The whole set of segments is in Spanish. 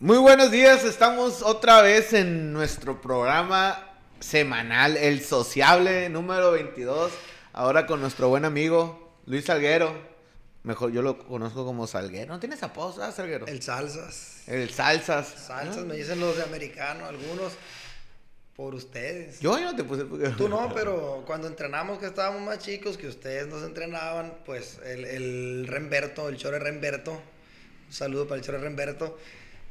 Muy buenos días, estamos otra vez en nuestro programa semanal, el sociable número 22, ahora con nuestro buen amigo Luis Salguero. Mejor yo lo conozco como Salguero. ¿No tienes apodo, ah, Salguero? El salsas. El salsas. Salsas, me dicen los de americano, algunos por ustedes. Yo, yo no te puse. Tú no, pero cuando entrenamos que estábamos más chicos, que ustedes nos entrenaban, pues el, el Remberto, el Chore Remberto, un saludo para el Chore Remberto,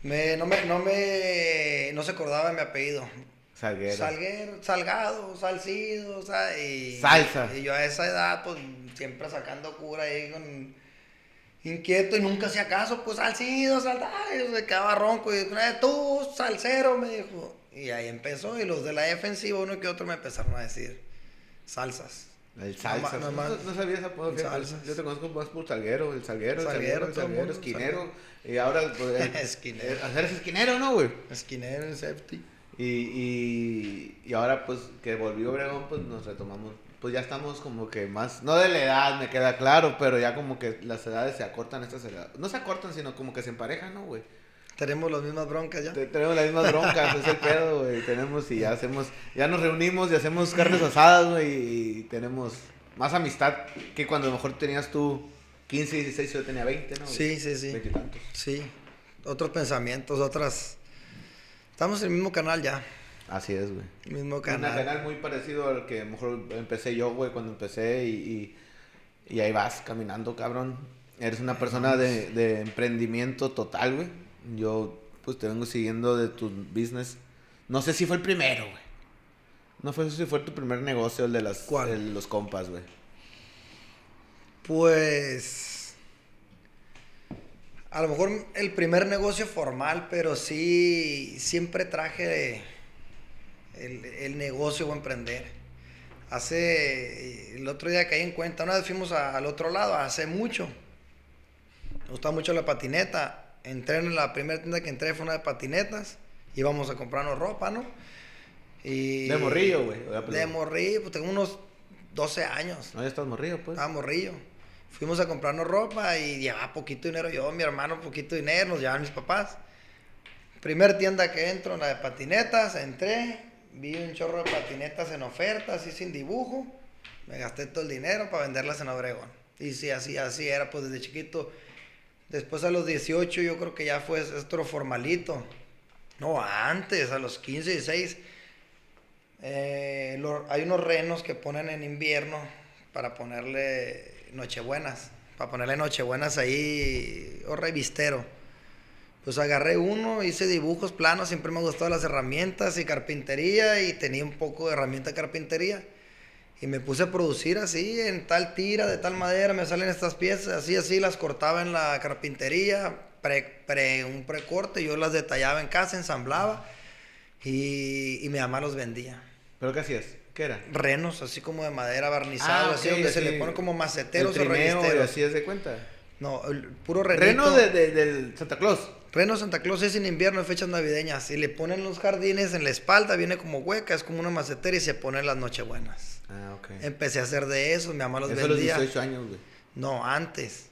me, no, me, no me, no se acordaba de mi apellido. Salguero. Salguero, Salgado, Salcido, o sea, y, Salsa. Y yo a esa edad, pues siempre sacando cura ahí con inquieto y nunca hacía caso, pues Salcido, Salgado, y se quedaba ronco y una vez tú, salsero, me dijo. Y ahí empezó, y los de la defensiva, uno que otro me empezaron a decir salsas. El salsa. No, No, no, no sabías apodo. el fíjate. salsas. Yo te conozco más por Salguero, el Salguero, el Salguero, Salguero, el Salguero, esquinero. Y ahora, pues, el- Esquinero. Hacer esquinero, ¿no, güey? Esquinero, el safety. Y, y, y ahora, pues, que volvió Obregón, pues nos retomamos. Pues ya estamos como que más, no de la edad, me queda claro, pero ya como que las edades se acortan estas edades. No se acortan, sino como que se emparejan, ¿no, güey? Tenemos las mismas broncas ya. Te- Tenemos las mismas broncas, es el pedo, güey. Tenemos y ya hacemos, ya nos reunimos y hacemos carnes asadas, güey, y tenemos más amistad que cuando a lo mejor tenías tú 15, 16, yo tenía 20, ¿no? güey? Sí, sí, sí. Veintitantos. Sí. Otros pensamientos, otras. Estamos en el mismo canal ya. Así es, güey. Mismo Un canal. canal muy parecido al que a lo mejor empecé yo, güey, cuando empecé y, y, y ahí vas caminando, cabrón. Eres una persona de, de emprendimiento total, güey. Yo, pues, te vengo siguiendo de tu business. No sé si fue el primero, güey. No fue si fue tu primer negocio, el de las, ¿Cuál? el- los compas, güey. Pues. A lo mejor el primer negocio formal, pero sí siempre traje el, el negocio o emprender. Hace. El otro día caí en cuenta, una vez fuimos a- al otro lado, hace mucho. Me gustaba mucho la patineta. Entré en la primera tienda que entré, fue una de patinetas. Íbamos a comprarnos ropa, ¿no? Y, De morrillo, güey. ya, De morrillo, pues tengo unos 12 años. No, ya estás morrillo, pues. Estaba morrillo. Fuimos a comprarnos ropa y llevaba poquito dinero yo, mi hermano, poquito dinero, nos llevaban mis papás. Primer tienda que entro, la de patinetas, entré, vi un chorro de patinetas en oferta, así sin dibujo. Me gasté todo el dinero para venderlas en Obregón. Y sí, así, así era, pues desde chiquito. Después a los 18 yo creo que ya fue esto formalito. No, antes, a los 15, 16. Eh, lo- hay unos renos que ponen en invierno para ponerle nochebuenas. Para ponerle nochebuenas ahí, o revistero. Pues agarré uno, hice dibujos planos, siempre me han gustado las herramientas y carpintería y tenía un poco de herramienta de carpintería. Y me puse a producir así, en tal tira, de tal madera, me salen estas piezas, así, así, las cortaba en la carpintería, pre, pre- un precorte, yo las detallaba en casa, ensamblaba y, y mi mamá los vendía. ¿Pero qué hacías? ¿Qué era? Renos, así como de madera barnizado, Ah, así, donde se le ponen como maceteros el o así es de cuenta. No, el puro renito. Reno de, de- del Santa Claus. Reno Santa Claus es en invierno, en fechas navideñas. Y le ponen los jardines en la espalda, viene como hueca, es como una macetera y se ponen las nochebuenas. Ah, ok. Empecé a hacer de esos, mi mamá los Eso a los vendía. 18 años, güey. No, antes.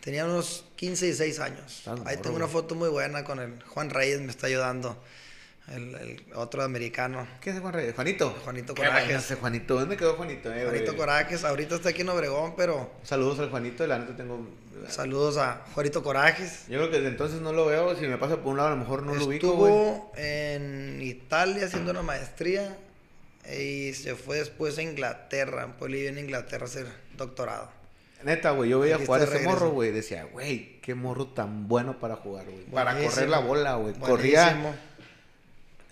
Tenía unos 15 y 16 años. Ahí tengo una foto muy buena con el Juan Reyes, me está ayudando. El, el otro americano. ¿Qué hace Juan Reyes? Juanito. Juanito Corajes. ese Juanito. ¿Dónde quedó Juanito, eh? Juanito Corajes, ahorita está aquí en Obregón, pero Saludos al Juanito, la neta tengo... saludos a Juanito Corajes. Yo creo que desde entonces no lo veo, si me pasa por un lado a lo mejor no lo ubico. Estuvo en Italia haciendo una maestría y se fue después a Inglaterra, en Bolivia, en Inglaterra, a hacer doctorado. Neta, güey, yo veía jugar ese morro, güey, decía, güey, qué morro tan bueno para jugar, güey. Para correr la bola, güey. Corría...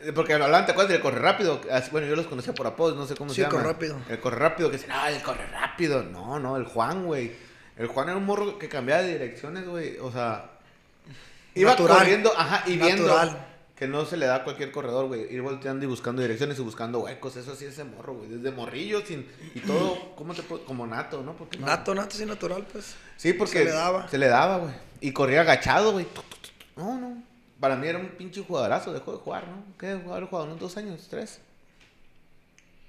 Eh, Porque hablaban, ¿te acuerdas del corre rápido? Bueno, yo los conocía por apodos, no sé cómo Sí, se llama. corre rápido. El corre rápido, que decían, ah, el corre rápido. No, no, el Juan, güey. El Juan era un morro que cambiaba de direcciones, güey. O sea, iba Natural. corriendo, ajá, y viendo Natural. Que no se le da a cualquier corredor, güey. Ir volteando y buscando direcciones y buscando huecos. Eso sí es ese morro, güey. Desde morrillo, sin, y todo, ¿cómo te puedo? Como nato, ¿no? Porque no- Nato, nato, sí, natural, pues. Sí, porque Se le daba. Se le daba, güey. Y corría agachado, güey. No, no. Para mí era un pinche jugadorazo. Dejó de jugar, ¿no? ¿Qué jugador jugado? ¿Unos dos años? ¿Tres?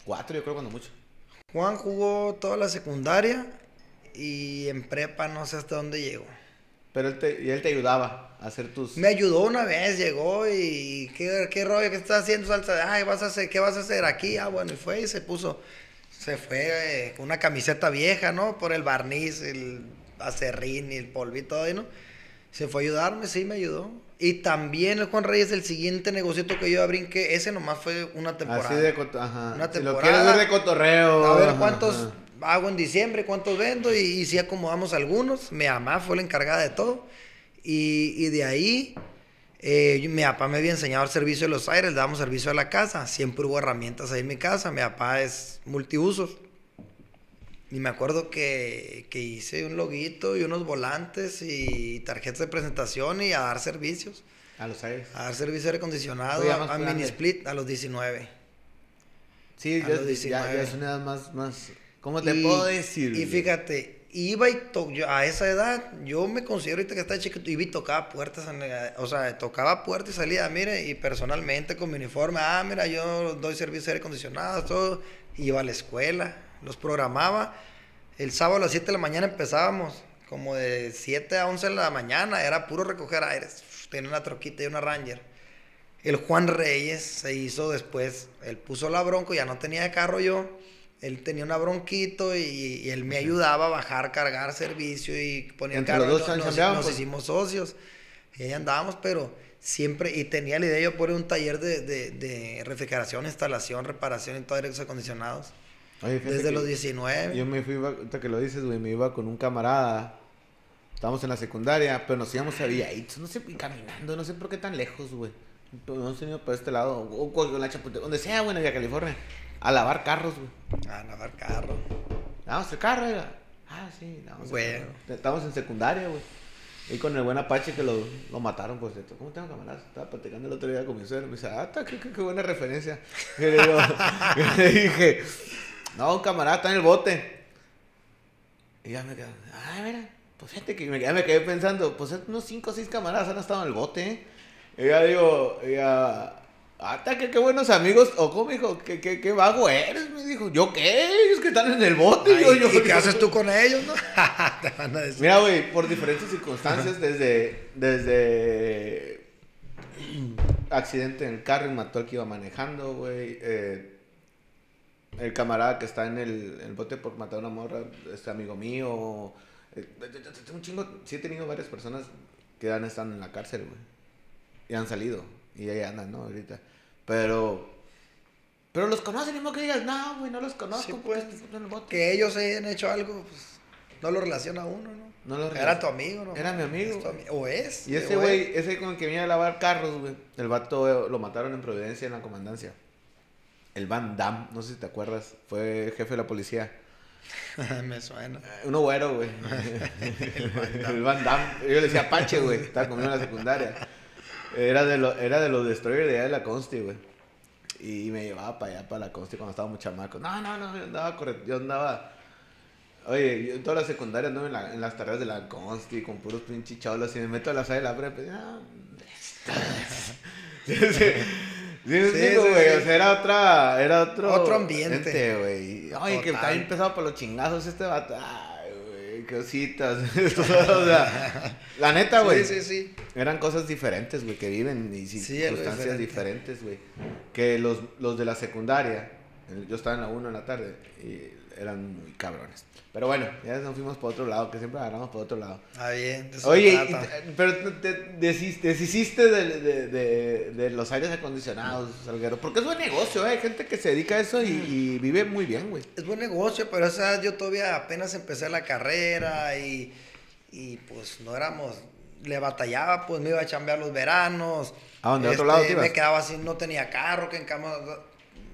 Cuatro, yo creo, cuando mucho. Juan jugó toda la secundaria y en prepa no sé hasta dónde llegó. Pero él te, y él te ayudaba a hacer tus... Me ayudó una vez, llegó y ¿qué, qué rollo que estás haciendo salsa? Ay, vas a hacer, ¿qué vas a hacer aquí? Ah, bueno, y fue y se puso, se fue eh, con una camiseta vieja, ¿no? Por el barniz, el acerrín y el polvito, ahí, ¿no? Se fue a ayudarme, sí, me ayudó. Y también el Juan Reyes, el siguiente negocito que yo abrí, que ese nomás fue una temporada. Así de ajá. Una Si lo temporada. quieres ver de cotorreo. A ver cuántos ajá. Hago en diciembre, cuántos vendo y, y si acomodamos algunos. Mi mamá fue la encargada de todo. Y, y de ahí, eh, mi papá me había enseñado el servicio de los aires, le damos servicio a la casa. Siempre hubo herramientas ahí en mi casa. Mi papá es multiusos. Y me acuerdo que, que hice un loguito y unos volantes y tarjetas de presentación y a dar servicios. A los aires. A dar servicio aire acondicionado Oye, a, mini split a los 19. Sí, a ya, los ya, 19. ya es una edad más, más... ¿Cómo te Y- puedo decir? Y fíjate, iba y to- yo a esa edad, yo me considero ahorita que está chiquito, iba y tocaba puertas, en la- o sea, tocaba puertas y salía, mire, y personalmente con mi uniforme, ah, mira, yo doy servicio de aire acondicionado, todo, iba a la escuela, los programaba. El sábado a las 7 de la mañana empezábamos, como de 7 a 11 de la mañana, era puro recoger aires. Tenía una troquita y una Ranger. El Juan Reyes se hizo después, él puso la bronco, ya no tenía carro yo, él tenía una bronquito y, y él me ayudaba a bajar, cargar servicio y ponía Entre carro. los dos nos, nos- nos pues. hicimos socios y ahí andábamos, pero siempre, y tenía la idea yo poner un taller de, de, de refrigeración, instalación, reparación y todo aires acondicionados. Oye, Desde los 19. Yo me fui, ahorita que lo dices, güey, me iba con un camarada. Estábamos en la secundaria, pero nos íbamos a Villaitos, no sé, caminando, no sé por qué tan lejos, güey. No sé, ni por este lado, o con la chapute, donde sea, güey, en Villa California. A lavar carros, güey. A lavar carro. Lavamos el carro, güey. Ah, sí, el Bueno. carro. Estábamos en secundaria, güey. Y con el buen Apache que lo, lo mataron, por cierto. ¿Cómo tengo camaradas? Estaba platicando el otro día con mi suegro. Me dice, ah, qué, qué- qué buena referencia. Y le, digo, le dije, no, un camarada está en el bote. Y ya me quedé, ah, mira, pues fíjate que me, ya me quedé pensando, pues unos 5 o 6 camaradas han estado en el bote, ¿eh? Y ya digo, ya, ta, qué, buenos amigos. O cómo dijo, qué, qué, qué vago eres, me dijo. ¿Yo qué? Ellos que están en el bote. Ay, yo, yo, ¿Y qué haces tú con ellos, no? Te van a decir. Mira, güey, por diferentes circunstancias, desde, desde accidente en el carro y mató al que iba manejando, güey. eh, el camarada que está en el, en el bote por matar a una morra, este amigo mío. eh, un chingo, sí he tenido varias personas que han estado en la cárcel, güey. Y han salido. Y ahí andan, ¿no? Ahorita. Pero... Pero los conocen, y no que digas, no, güey, no los conozco. Sí, pues, el bote". Que ellos hayan hecho algo, pues no lo relaciona a uno, ¿no? No los Era tu amigo, ¿no? Era mi amigo. Es o es. Y ese güey, ese con el que venía a lavar carros, güey. El vato eh, lo mataron en Providencia en la comandancia. El Van Damme, no sé si te acuerdas. Fue jefe de la policía. Me suena. Eh, Uno güero, güey. el Van Damme. Yo le decía Apache, güey. Estaba conmigo en la secundaria. Era de, lo, era de los destroyers de allá de la Consti, güey. Y me llevaba para allá, para la Consti, cuando estaba muy chamaco. No, no, no, yo andaba corre- Yo andaba... Oye, yo en toda la secundaria anduve en, la- en las tareas de la Consti con puros pinches cholos y me meto a la sala de la prepa. y, ah, sí, sí, sí, Sí, güey. O sea, era otra, era otro, Otro ambiente. güey. Oye, que Total. está bien pesado por los chingazos este vato. Qué cositas. o sea, la neta, güey. Sí, sí, sí. Eran cosas diferentes, güey, que viven y Sí, circunstancias diferente. diferentes, güey. Que los, los de la secundaria, yo estaba en la 1 en la tarde, y eran muy cabrones. Pero bueno, ya nos fuimos por otro lado, que siempre agarramos por otro lado. Está bien. Oye, te- pero te, te deshic- deshiciste de, de, de, de los aires acondicionados, Salguero. Porque es buen negocio, ¿eh? Hay gente que se dedica a eso y, y vive muy bien, güey. Es buen negocio, pero esa yo todavía apenas empecé la carrera y, y pues no éramos, le batallaba, pues me iba a chambear los veranos. ¿A dónde? ¿A otro lado te ibas? Me quedaba así, no tenía carro, que en cama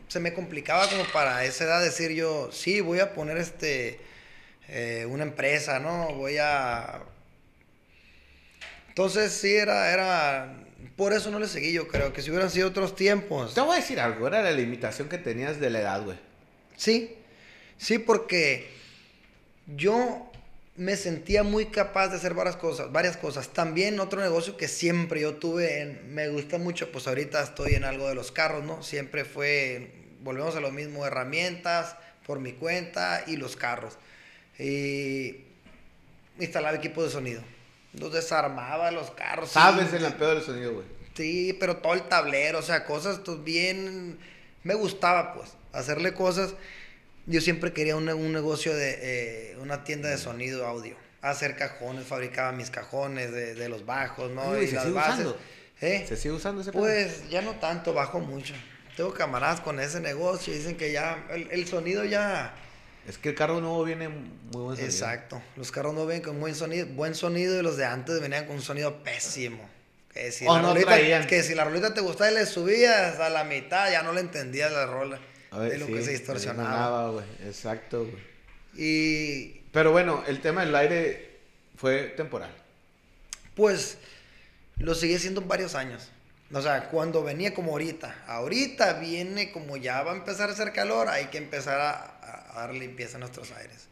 se me complicaba como para esa edad decir yo, sí, voy a poner este eh, una empresa, ¿no? Voy a entonces sí era, era, por eso no le seguí yo creo, que si hubieran sido otros tiempos. Te voy a decir algo, era la limitación que tenías de la edad, güey. Sí, sí, porque yo me sentía muy capaz de hacer varias cosas, varias cosas. También otro negocio que siempre yo tuve, en- me gusta mucho, pues ahorita estoy en algo de los carros, ¿no? Siempre fue, volvemos a lo mismo, herramientas por mi cuenta y los carros. Y instalaba equipos de sonido. los desarmaba los carros. Sabes sí, en la peor del sonido, güey. Sí, pero todo el tablero, o sea, cosas pues, bien... Me gustaba, pues, hacerle cosas. Yo siempre quería un, un negocio de... eh, una tienda de sonido audio. Hacer cajones, fabricaba mis cajones de, de los bajos, ¿no? Y ¿se las sigue bases. usando? ¿Eh? ¿Se sigue usando ese? Pues ya no tanto, bajo mucho. Tengo camaradas con ese negocio y dicen que ya el, el sonido ya... Es que el carro nuevo viene muy buen sonido. Exacto. Los carros no ven con buen sonido, buen sonido y los de antes venían con un sonido pésimo. Que si, la no rolita, que si la rolita te gustaba y le subías a la mitad, ya no le entendías la rola. A ver, de lo sí, que se distorsionaba. güey. Exacto, güey. Y Pero bueno, el tema del aire fue temporal. pues lo seguí haciendo varios años. O sea, cuando venía como ahorita. Ahorita viene como ya va a empezar a hacer calor, hay que empezar a, a dar limpieza a nuestros aires.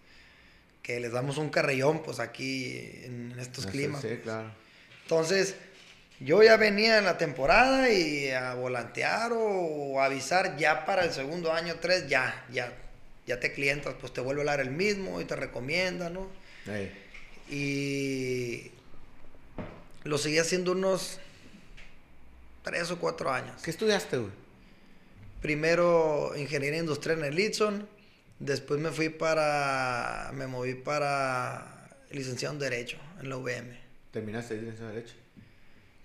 Que les damos un carrillón, pues aquí en estos climas. Sí, claro. Entonces, yo ya venía en la temporada y a volantear o, avisar ya para el segundo año, tres, ya, ya, ya te clientas, pues te vuelve a hablar el mismo y te recomienda, ¿no? Y lo seguí haciendo unos tres o cuatro años. ¿Qué estudiaste, güey? Primero ingeniería industrial en el Litson, después me fui para, me moví para licenciado en Derecho en la UVM. Terminaste licenciado en Derecho.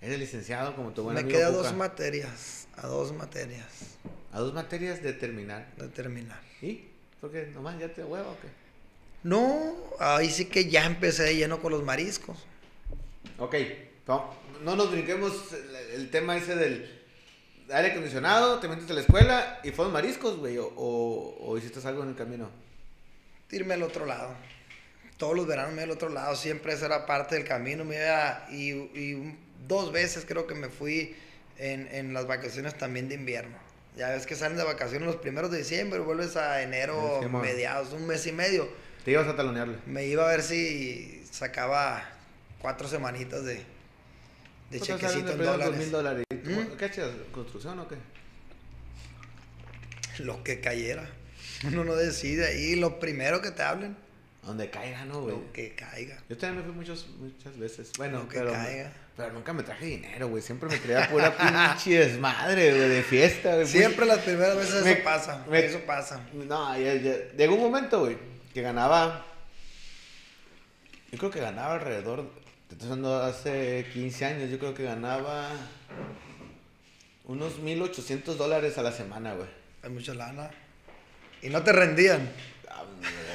Eres licenciado como tu buen Me amigo quedé a dos materias, a dos materias A dos materias de terminar. de terminar. ¿Y? ¿Por qué? ¿Nomás ya te hueva o qué? No, ahí sí que ya empecé de lleno con los mariscos. Ok, no, no nos brinquemos el, el tema ese del aire acondicionado, te metiste a la escuela y fueron mariscos, güey, o, o, o hiciste algo en el camino. Irme al otro lado. Todos los veranos me iba al otro lado, siempre esa era parte del camino. Me iba, y, y dos veces creo que me fui en, en las vacaciones también de invierno. Ya ves que salen de vacaciones los primeros de diciembre, vuelves a enero, Sí, mediados, un mes y medio. Te ibas a talonearle. Me iba a ver si sacaba cuatro semanitas de, de ¿Cuánto salen chequecito de en dólares. ¿Mm? ¿Qué hacías? ¿Construcción o qué? Lo que cayera. Uno no decide ahí, lo primero que te hablen, Donde caiga, ¿no, güey? lo que caiga. Yo también me fui muchos, muchas veces. Bueno, Lo que pero, caiga. pero nunca me traje dinero, güey. Siempre me traía pura pinche desmadre, güey, de fiesta, güey. Siempre las primeras veces me- eso pasa, me- eso pasa. No, ya, ya- llegó un momento, güey, que ganaba. Yo creo que ganaba alrededor. Te estoy hablando hace 15 años. Yo creo que ganaba. Unos 1800 dólares a la semana, güey. Hay mucha lana. Y no te rendían.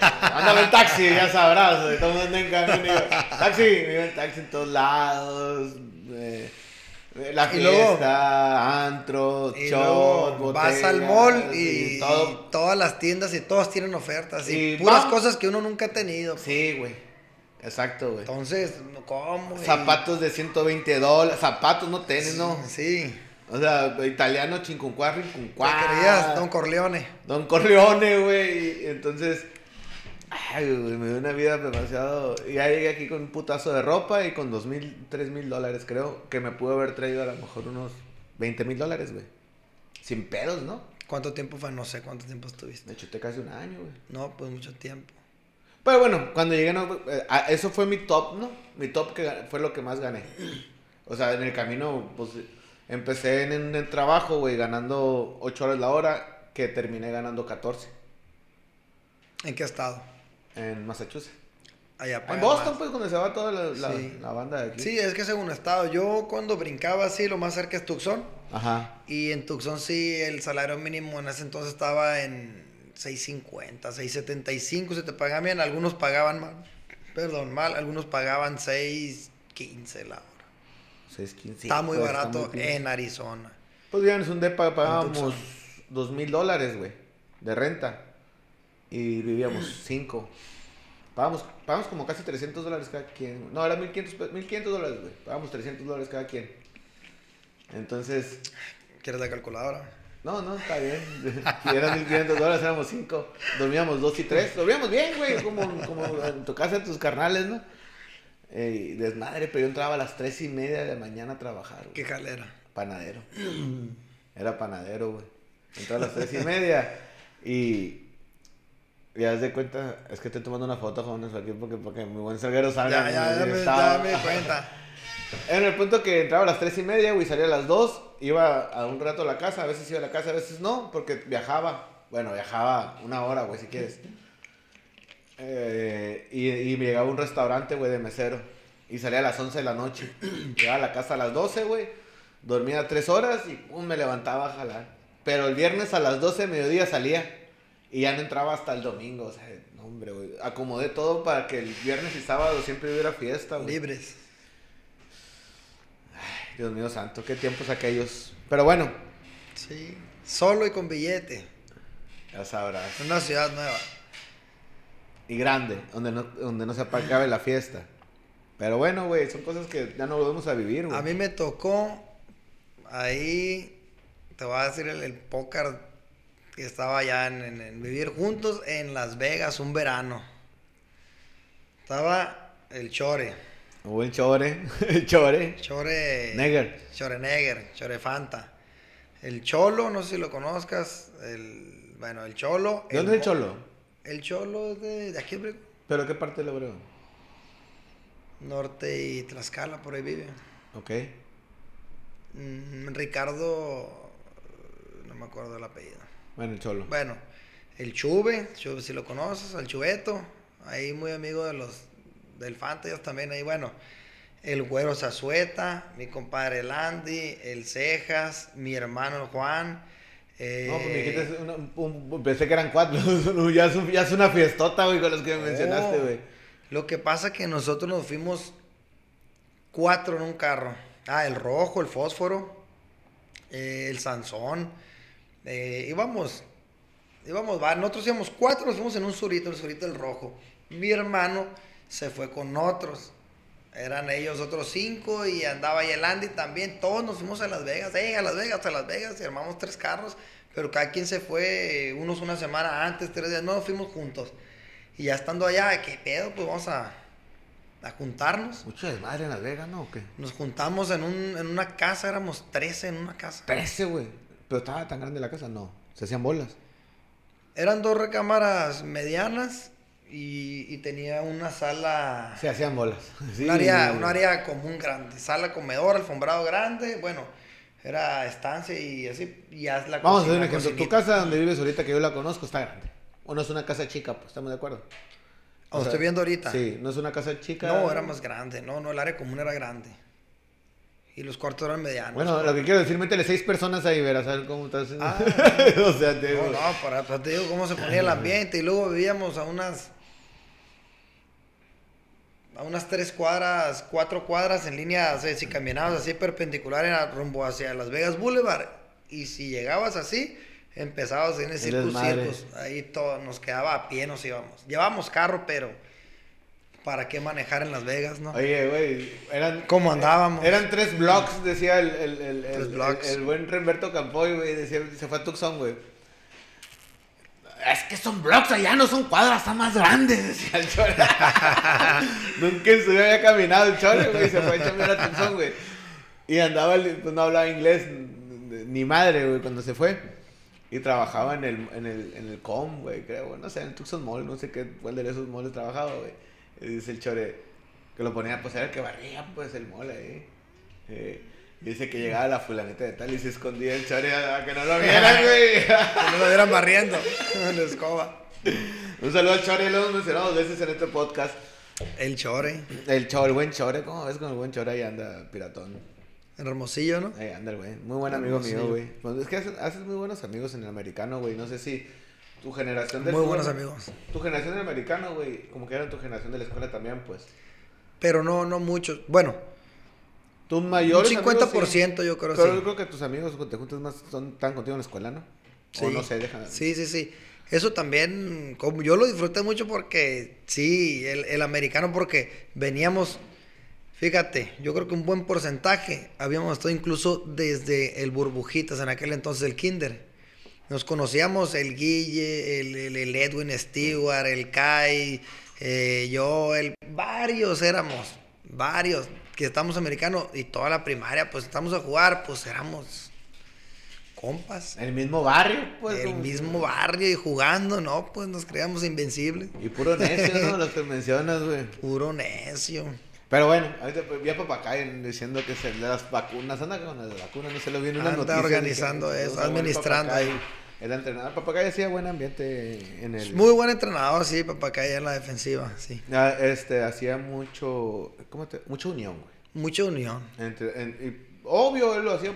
Ándame en taxi, ya sabrás, güey. Todo el mundo en camino. Taxi, me iba en taxi en todos lados. eh, la Y fiesta, luego- antro, Y shot, luego vas al mall y, todo. y todas las tiendas y todas tienen ofertas y, puras cosas que uno nunca ha tenido. Sí, güey. Exacto, güey. Entonces, ¿cómo? Y- Zapatos de 120 dólares. Zapatos, no tenis, no. Sí. O sea, italiano, chincuncuá, ¿Qué rincuncuá. creías? Don Corleone. Don Corleone, güey. y Entonces, ay, güey, me dio una vida demasiado. Ya llegué aquí con un putazo de ropa y con dos mil, tres mil dólares, creo. Que me pudo haber traído a lo mejor unos 20 mil dólares, güey. Sin pedos, ¿no? ¿Cuánto tiempo fue? No sé cuánto tiempo estuviste. Me chuté casi un año, güey. No, pues mucho tiempo. Pero bueno, cuando llegué, no, eh, eso fue mi top, ¿no? Mi top que fue lo que más gané. O sea, en el camino, pues empecé en, en el trabajo, güey, ganando 8 horas la hora, que terminé ganando 14 ¿En qué estado? en Massachusetts. Allá En Boston, más. pues, donde se va toda la, la, Sí. la banda de aquí. Sí, es que según estado. Yo cuando brincaba así, lo más cerca es Tucson. Ajá. Y en Tucson sí, el salario mínimo en ese entonces estaba en 6.50, 6.75, se te pagaban bien. Algunos pagaban mal, perdón, mal. Algunos pagaban 6.15 la hora. 6.15. está muy pues, está barato muy pinche. en Arizona. Pues es un depa, pagábamos dos mil dólares, güey, de renta. Y vivíamos cinco. Pagamos, pagamos como casi 300 dólares cada quien. No, era 1500, pe- 1500 dólares, güey. Pagamos 300 dólares cada quien. Entonces, ¿Quieres la calculadora? no, no, está bien. Si eran 1500 dólares, éramos cinco. Dormíamos dos y tres. Dormíamos bien, güey, como, como en tu casa, tus carnales, ¿no? Desmadre, pero yo entraba a las tres y media de la mañana a trabajar, güey. ¿Qué jalera? Panadero. Era panadero, güey. Entró a las tres y media. Y. Y haz de cuenta, es que estoy tomando una foto, jóvenes, aquí porque, porque mi buen salguero salga. Ya, ya, ya, me, Estaba- ya me di cuenta. En el punto que entraba a las tres y media, güey, salía a las dos, iba a un rato a la casa, a veces iba a la casa, a veces no, porque viajaba. Bueno, viajaba una hora, güey, si quieres. Eh, y, y me llegaba a un restaurante, güey, de mesero. Y salía a las 11 de la noche. Llegaba a la casa a las 12, güey. Dormía tres horas y pum, me levantaba a jalar. Pero el viernes a las 12 de mediodía salía. Y ya no entraba hasta el domingo. O sea, no, hombre, güey. Acomodé todo para que el viernes y sábado siempre hubiera fiesta, güey. Libres. Dios mío santo, qué tiempos aquellos. Pero bueno, Sí. Solo y con billete. ya sabrás. Una ciudad nueva. Y grande, donde no, donde no se acabe la fiesta. Pero bueno, güey, son cosas que ya no volvemos a vivir, güey. A mí me tocó ahí, te voy a decir el, el póker que estaba allá en, en- en vivir juntos en Las Vegas un verano. Estaba el Chore, Hubo el chore, el chore. Chore Neger. Chore Neger, Chore Fanta. El Cholo, no sé si lo conozcas, el bueno, el Cholo. ¿De dónde es el cholo? El Cholo es de, de aquí, ¿Pero qué parte de Obregón? norte y Tlaxcala, por ahí vive. Ok. Mm, Ricardo, no me acuerdo el apellido. Bueno, el cholo. Bueno, el Chuve, Chuve, si lo conoces, el Chubeto, ahí muy amigo de los del Fanta, ellos también ahí, bueno, el Güero Zazueta, mi compadre el Andy, el Cejas, mi hermano Juan. Eh, No, pues me dijiste, es una- un- pensé que eran cuatro. ya, es, ya es una fiestota, güey, con los que me mencionaste, güey. Lo que pasa que nosotros nos fuimos cuatro en un carro. Ah, el rojo, el fósforo, eh, el Sansón. eh, íbamos, íbamos, va, nosotros íbamos cuatro, nos fuimos en un surito, el surito del rojo. Mi hermano se fue con otros. Eran ellos otros cinco y andaba ahí el Andy también. Todos nos fuimos a Las Vegas, eh, a Las Vegas, a Las Vegas, y armamos tres carros. Pero cada quien se fue, eh, unos una semana antes, tres días, no, nos fuimos juntos. Y ya estando allá, ¿qué pedo? Pues vamos a, a juntarnos. Mucho desmadre en Las Vegas, ¿no? ¿O qué? Nos juntamos en, un, en una casa, éramos 13 en una casa. Trece, güey. Pero estaba tan grande la casa, no. Se hacían bolas. Eran dos recámaras medianas y, y tenía una sala, Se hacían bolas. Sí, un, área, un área común grande. Sala, comedor, alfombrado grande, bueno, era estancia y así. Y haz la Vamos a hacer un ejemplo. Tu casa donde vives ahorita, que yo la conozco, está grande. O no es una casa chica, pues estamos de acuerdo. O estoy viendo ahorita. Sí, no es una casa chica. No, era más grande. No, no, el área común era grande. Y los cuartos eran medianos. Bueno, lo que quiero decir, métele seis personas ahí, verás, a ver cómo estás. Ah. o sea, te digo. no, para te digo cómo se ponía el ambiente. Y luego vivíamos a unas. A unas tres cuadras, cuatro cuadras en línea. O sea, si caminabas así perpendicular era rumbo hacia Las Vegas Boulevard. Y si llegabas así, empezabas en el circus circus. Ahí todo nos quedaba a pie, nos íbamos. Llevábamos carro, pero. ¿Para qué manejar en Las Vegas, no? Oye, güey, eran... ¿Cómo andábamos? Eran tres blocks, decía el, el, el- el buen Remberto Campoy, güey, decía, se fue a Tucson, güey. Es que son blocks allá, no son cuadras, están más grandes, decía el chore. Nunca en su vida había caminado el chore, güey, se fue a chambear a Tucson, güey. Y andaba, pues no hablaba inglés ni madre, güey, cuando se fue. Y trabajaba en el, en el, en el com, güey, creo, no sé, en el Tucson Mall, no sé qué, cuál de esos malls trabajaba, güey. Y dice el chore que lo ponía, pues era el que barría, pues el mall ahí. Eh, dice que llegaba la fulaneta de tal y se escondía el chore a, a que no lo vieran, güey. Que no lo vieran barriendo en la escoba. Un saludo al chore, lo hemos mencionado dos veces en este podcast. El Chore, El chore, el buen chore, ¿cómo ves con el buen chore? Ahí anda, piratón. el Hermosillo, ¿no? Ahí anda el güey. Muy buen amigo mío, güey. Pues es que haces, haces muy buenos amigos en el americano, güey. No sé si tu generación del Muy fútbol- buenos amigos. Tu generación del americano, güey. Como que era tu generación de la escuela también, pues. Pero no, no muchos. Bueno, Tus un mayores 50% yo creo Pero sí. yo creo que tus amigos cuando te juntas más son tan contigo en la escuela, ¿no? O no sé, deja. Sí, sí, sí. Eso también, como yo lo disfruté mucho porque, sí, el, el americano, porque veníamos, fíjate, yo creo que un buen porcentaje, habíamos estado incluso desde el Burbujitas, en aquel entonces el Kinder. Nos conocíamos el Guille, el, el- el Edwin Stewart, el Kai, eh, yo, el, varios éramos, varios, que estamos americanos y toda la primaria, pues estamos a jugar, pues éramos compas. El mismo barrio, pues. el mismo barrio y jugando, no, pues nos creíamos invencibles. Y puro necio, ¿no? Los que mencionas, güey. Puro necio. Pero bueno, ahorita pues, vi a Papacay diciendo que se las vacunas, anda con las vacunas, no se lo vi en una Anda noticia. organizando eso, "Puta, buen administrando Papacay". ahí. Era entrenador. Papacay hacía buen ambiente en el... Muy buen entrenador, sí, papá, caía en la defensiva, sí. Ah, Este, hacía mucho, ¿cómo te? Mucha unión, güey. Mucha unión. Entre, en- y obvio, él lo hacía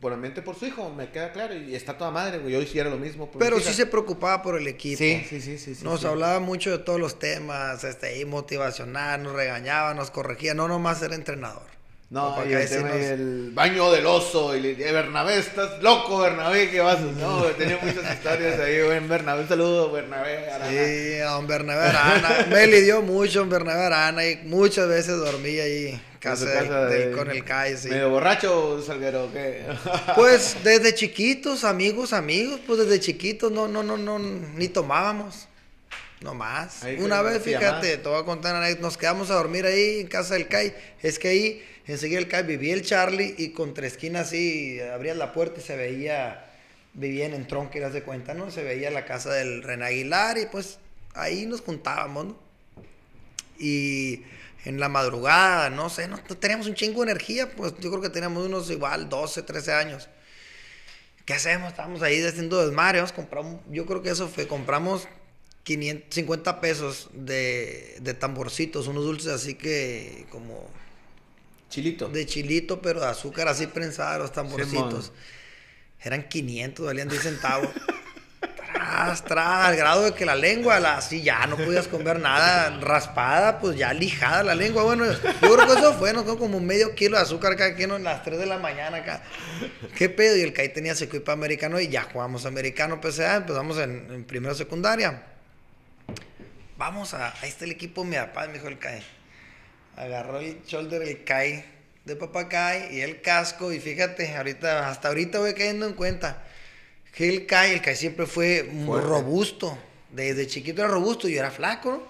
por, ambiente por su hijo, me queda claro, y está toda madre, güey. Yo hiciera lo mismo. Pero sí se preocupaba por el equipo. Sí, sí, sí, Nos sí. hablaba mucho de todos los temas, este, ahí motivacional, nos regañaba, nos corregía, no nomás era entrenador. No, y el tema el baño del oso, y, le- Bernabé, estás loco, Bernabé, ¿qué vas? No, güey, tenía muchas historias ahí, güey, Bernabé, un saludo, Bernabé. Arana. Sí, a don Bernabé Arana. Me lidió mucho don Bernabé Arana y muchas veces dormía ahí casa, En del- casa del- de- con el CAI, sí. Medio borracho, Salguero, ¿o ¿qué? Pues desde chiquitos, amigos, amigos, pues desde chiquitos no, no, no, no, ni tomábamos. No más. Ahí Una vez, fíjate, te voy a contar, nos quedamos a dormir ahí en casa del CAI. Es que ahí, enseguida el CAI, vivía el Charlie y contra esquina así, abrías la puerta y se veía, vivían en tronque, haz de cuenta, ¿no? Se veía la casa del René Aguilar y pues ahí nos juntábamos, ¿no? Y en la madrugada, no sé, no, teníamos un chingo de energía, pues yo creo que teníamos unos igual 12, 13 años. ¿Qué hacemos? Estábamos ahí haciendo desmadre, vamos, compramos, yo creo que eso fue, compramos 550 pesos de, de tamborcitos, unos dulces así que como Chilito. de chilito, pero de azúcar así prensada, los tamborcitos. Eran 500, valían 10 centavos. tras, tras, al grado de que la lengua, la, así ya no podías comer nada, raspada, pues ya lijada la lengua. Bueno, yo creo que eso fue, nos dio como medio kilo de azúcar cada quien a las 3 de la mañana acá. ¿Qué pedo? Y el CAI tenía secuipa americano y ya jugamos americano PCA, empezamos en, en primera secundaria. Vamos a, ahí está el equipo de mi papá, me dijo el CAI. Agarró el shoulder, el CAI de papá CAI y el casco. Y fíjate, ahorita, hasta ahorita voy cayendo en cuenta el CAI, el CAI siempre fue muy robusto. Desde chiquito era robusto, yo era flaco, ¿no?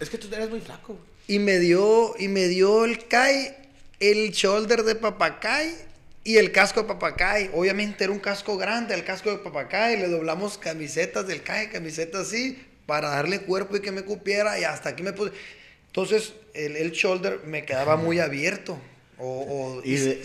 Es que tú eres muy flaco. Y me dio, y me dio el CAI, el shoulder de papacay y el casco de papacay. Obviamente era un casco grande, el casco de papacay. Le doblamos camisetas del CAI, camisetas así, para darle cuerpo y que me cupiera. Y hasta aquí me puse. Entonces, el, el shoulder me quedaba muy abierto. O, o- Y, de-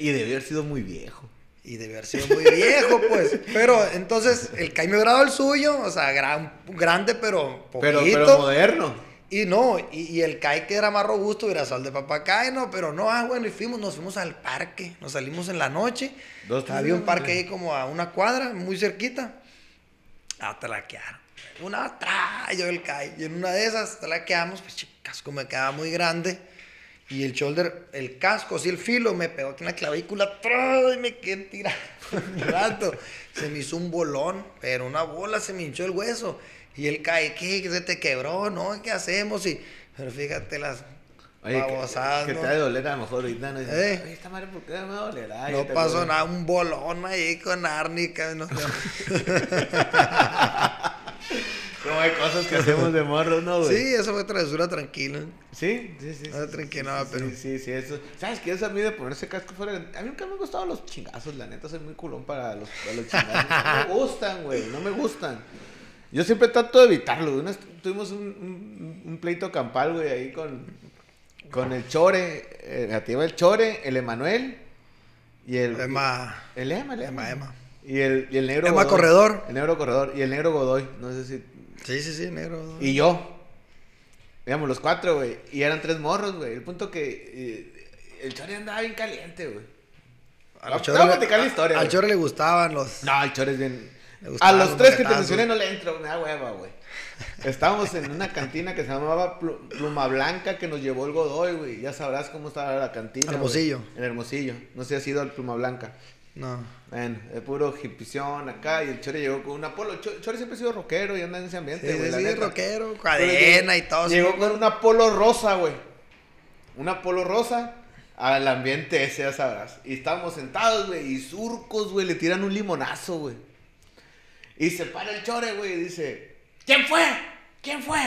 y, me- haber sido muy viejo. Y debe haber sido muy viejo, pues. Pero entonces, el CAI me hubiera dado el suyo, o sea, gran, grande, pero poquito. Pero, pero moderno. Y no, y, y el CAI que era más robusto era sol de papacay, no, pero no, ah, bueno, y fuimos, nos fuimos al parque, nos salimos en la noche. Dos, tres Había un parque ahí como a una cuadra, muy cerquita. Ah, talaquearon. Una atrás, yo el CAI. Y en una de esas talaqueamos, pues che, el casco me quedaba muy grande. Y el shoulder, el casco, así el filo, me pegó aquí en la clavícula atrás y me quedé tirado un rato. Se me hizo un bolón, pero una bola se me hinchó el hueso. Y el CAI, ¿qué? ¿Que se te quebró? ¿No? ¿Qué hacemos? Y, pero fíjate las Oye, que, babosadas, que ¿no? te ha de doler a lo mejor ahorita. ¿no? Eh. Oye, esta madre, ¿por qué me va a doler? Ay, No pasó nada, un bolón ahí con árnica, no. Como hay cosas que hacemos de morro, ¿no, güey? Sí, eso fue travesura tranquila. Sí, sí, sí. Ah, sí, tranquilo, sí, sí, pero- Sí, sí, sí, eso. ¿Sabes qué es a mí de ponerse casco fuera? A mí nunca me han gustado los chingazos, la neta, soy muy culón para los, para los chingazos. No me gustan, güey, no me gustan. Yo siempre trato de evitarlo. Una tuvimos un, un, un pleito campal, güey, ahí con, con el Chore, eh, negativa el Chore, el Emanuel y el... Emma, El Ema, el Ema. Emma, Emma. Y el, y el negro Emma Godoy. Corredor. El negro corredor. Y el negro Godoy. No sé si Sí, sí, sí, negro. y yo. Digamos, los cuatro, güey. Y eran tres morros, güey. El punto que eh, el Chore andaba bien caliente, güey. Al Chore le- la historia, Al. Chore le gustaban los. No, el Chore es bien... A los tres que te mencioné no le entro, me da hueva, güey. Estábamos en una cantina que se llamaba Plu- Pluma Blanca que nos llevó el Godoy, güey. Ya sabrás cómo estaba la cantina. Hermosillo. En Hermosillo. No sé si ha sido el Pluma Blanca. No. Bueno, de puro hipición acá y el Chore llegó con una polo. Cho- Chore siempre ha sido rockero y anda en ese ambiente, Sí, güey. sí, sí, rockero, cadena y todo. Llegó con una polo rosa, güey. Una polo rosa al ambiente ese, ya sabrás. Y estábamos sentados, güey, y surcos, güey, le tiran un limonazo, güey. Y se para el chore, güey, y dice, ¿quién fue? ¿Quién fue?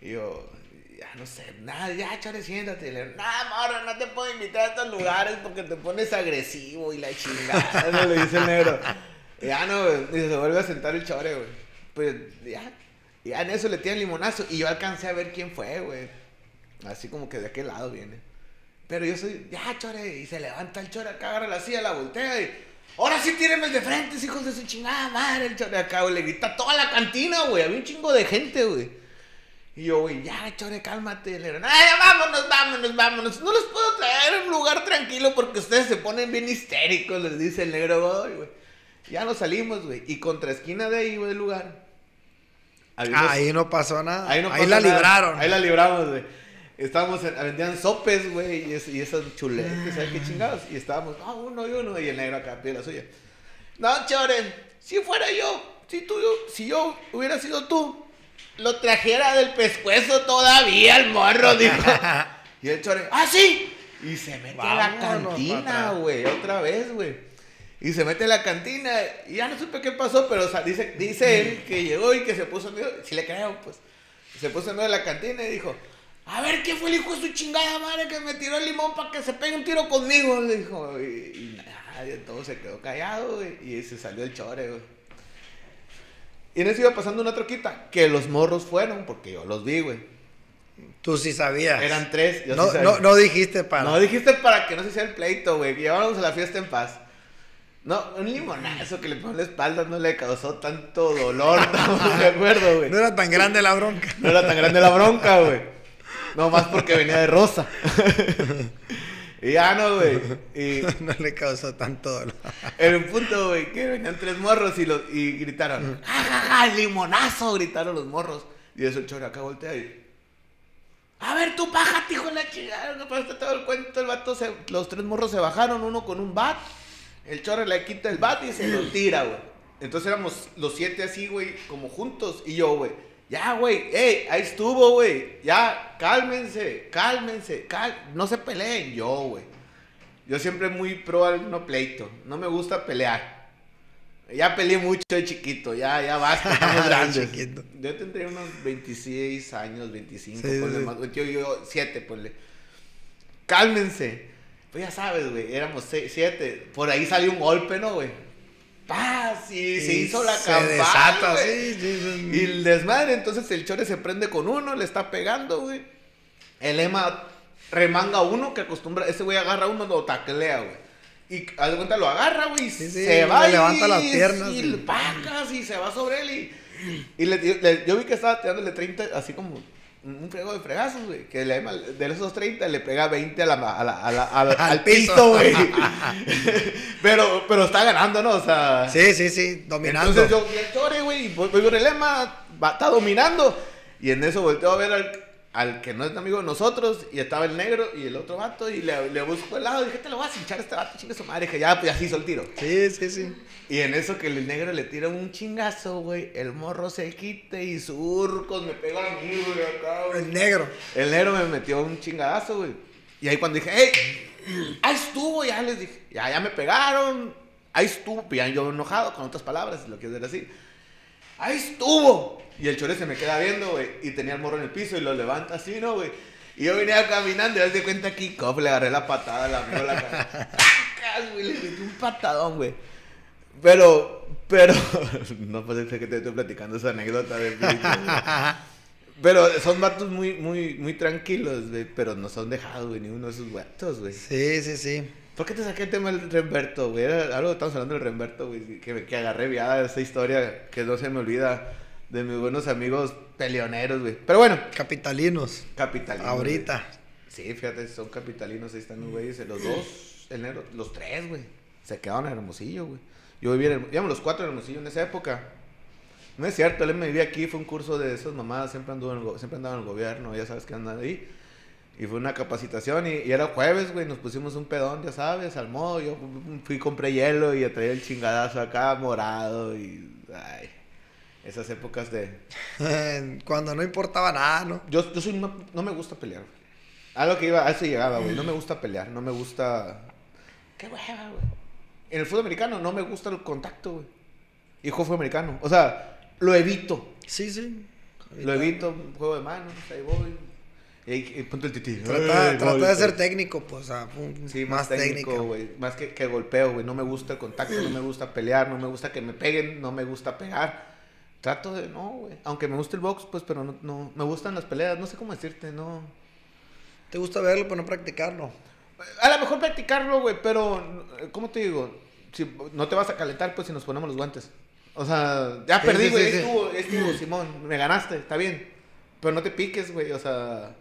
Y yo, ya no sé, nada, ya, chore, siéntate. Le digo, nada, morro, no te puedo invitar a estos lugares porque te pones agresivo y la chingada. Eso le dice el negro. Y ya no, güey. Dice, se vuelve a sentar el chore, güey. Pues ya, ya en eso le tiran limonazo. Y yo alcancé a ver quién fue, güey. Así como que de aquel lado viene. Pero yo soy, ya, chore. Y se levanta el chore acá, agarra la silla, la voltea y. Ahora sí tírenme de frente, hijos de su chingada madre. El chore acá, güey. Le grita a toda la cantina, güey. Había un chingo de gente, güey. Y yo, güey, ya, chore, cálmate. Le digo, "Ay, vámonos, vámonos, vámonos. No los puedo traer a un lugar tranquilo porque ustedes se ponen bien histéricos, les dice el negro, güey, güey. Ya nos salimos, güey. Y contra esquina de ahí, güey, del lugar. había unos- Ahí no pasó nada. Ahí, Ahí, no pasó la nada. libraron. Ahí la libramos, güey. Estábamos, en- vendían sopes, güey, y, es- y esos chuletes, ¿sabes qué chingados? Y estábamos, ah, uno y uno, y el negro acá pide la suya. No, Choren, si fuera yo, si tú, si yo hubiera sido tú, lo trajera del pescuezo todavía el morro, dijo. y el Choren, ah, sí. Y se mete a la Vámonos cantina, güey, otra vez, güey. Y se mete a la cantina y ya no supe qué pasó, pero o sea, dice, dice él que llegó y que se puso si le creo, pues, se puso en medio de la cantina y dijo, a ver, ¿quién fue el hijo de su chingada madre que me tiró el limón para que se pegue un tiro conmigo? Le dijo, y, y nadie, todo se quedó callado, güey, y se salió el chore, güey. Y en eso iba pasando una troquita, que los morros fueron, porque yo los vi, güey. Tú sí sabías. Eran tres, yo sí no, sabía. no, no dijiste para. No dijiste para que no se hiciera el pleito, güey. Llevábamos a la fiesta en paz. No, un limonazo que le pone en la espalda no le causó tanto dolor, estamos de acuerdo, güey. No era tan grande la bronca. No era tan grande la bronca, güey. No más porque venía de rosa. y ya no, güey. Y no le causó tanto dolor. en un punto, güey, que venían tres morros y, los, y gritaron, ¡Ja, ja, ja, limonazo! Gritaron los morros. Y eso el chorro acá voltea y... A ver, tú pájate, hijo de la chingada. No pasaste todo el cuento. El vato se- los tres morros se bajaron, uno con un bat. El chorro le quita el bat y se lo tira, güey. Entonces éramos los siete así, güey, como juntos. Y yo, güey, ya, güey, ey, ahí estuvo, güey. Ya, cálmense, cálmense, cal no se peleen. Yo, güey. Yo siempre muy pro al no pleito. No me gusta pelear. Ya peleé mucho de chiquito, ya, ya basta, estamos De grandes. chiquito. Yo tendría unos 26 años, 25, Sí, ponle sí. más. Yo, yo, 7, ponle. Cálmense. Pues ya sabes, güey, éramos 7. Por ahí salió un golpe, ¿no, güey? ¡Paz! Y, se hizo la se campana, desata, sí, sí, sí. Y el desmadre, entonces el chore se prende con uno, le está pegando, güey. El Ema remanga uno que acostumbra, ese güey agarra a uno, lo taclea, güey. Y haz de cuenta, lo agarra, güey, y se va le levanta las piernas Y y- pacas y se va sobre él. Y, y le, le- yo vi que estaba tirándole 30, así como un frego de fregazos, güey. Que le, de esos 30 le pega 20 a la, a la- a la- al, Al al piso. piso, güey. pero, pero está ganando, ¿no? O sea. Sí, sí, sí, dominando. Entonces yo chore, güey, y voy voy con el lema, va- está dominando. Y en eso volteo a ver al, al que no es amigo de nosotros, y estaba el negro y el otro vato, y le, le busco el lado, y dije, te lo voy a cinchar a este vato, chingue su madre, que ya, pues así hizo el tiro. Sí, sí, sí. Y en eso que el negro le tira un chingazo, güey, el morro se quite y surcos me pega a mí, güey, acá, güey. El negro. El negro me metió un chingadazo, güey. Y ahí cuando dije, ¡Ey! Ahí estuvo, ya les dije. Ya, ya me pegaron. Ahí estuvo. Pues ya yo enojado, con otras palabras, si lo quieres decir así. Ahí estuvo. Y el chore se me queda viendo, güey. Y tenía el morro en el piso y lo levanta así, ¿no, güey? Y yo venía caminando y haz de cuenta que le agarré la patada la amigo la cara. ¡Sacas, güey! Le metí un patadón, güey. Pero, pero, no puede ser que te estoy platicando esa anécdota de Pero son vatos muy, muy, muy tranquilos, güey, pero no son dejados, güey, ni uno de esos vatos, güey. Sí, sí, sí. ¿Por qué te saqué el tema del Remberto, güey? Era algo que estamos hablando del Remberto, güey, que, que agarré viada esa historia que no se me olvida de mis buenos amigos peleoneros, güey. Pero bueno, Capitalinos. capitalinos. Ahorita. güey. Sí, fíjate, son capitalinos, ahí están los güeyes, los dos, el negro, los tres, güey. Se quedaron en Hermosillo, güey. Yo vivía en, íbamos los cuatro en Hermosillo en esa época. No es cierto, él me vivía aquí, fue un curso de esas mamadas, siempre anduvo en el, siempre andaba en el gobierno, ya sabes que andan ahí. Y fue una capacitación y, y era jueves, güey, nos pusimos un pedón, ya sabes, al modo, yo fui, compré hielo y traía el chingadazo acá morado y... Ay, esas épocas de... Cuando no importaba nada, ¿no? Yo, yo soy, no, no me gusta pelear, güey. A lo que iba, a eso llegaba, güey, no me gusta pelear, no me gusta... Qué hueva, güey. En el fútbol americano no me gusta el contacto, güey. Y juego fútbol americano, o sea, lo evito. Sí, sí. Lo evito, juego de manos, ahí voy. Y, y punto el tití. Trata, de ser técnico, pues, o sea, Sí, más, más, técnico, güey. Más que, que golpeo, güey. No me gusta el contacto, no me gusta pelear, no me gusta que me peguen, no me gusta pegar. Trato de, no, güey. Aunque me gusta el box, pues, pero no, no. Me gustan las peleas, no sé cómo decirte, no. Te gusta verlo, pero no practicarlo. A lo mejor practicarlo, güey, pero, ¿cómo te digo? Si no te vas a calentar, pues, si nos ponemos los guantes. O sea, ya Sí, perdí, güey. sí, sí. estuvo, estuvo, Simón. Me ganaste, está bien. Pero no te piques, güey, o sea.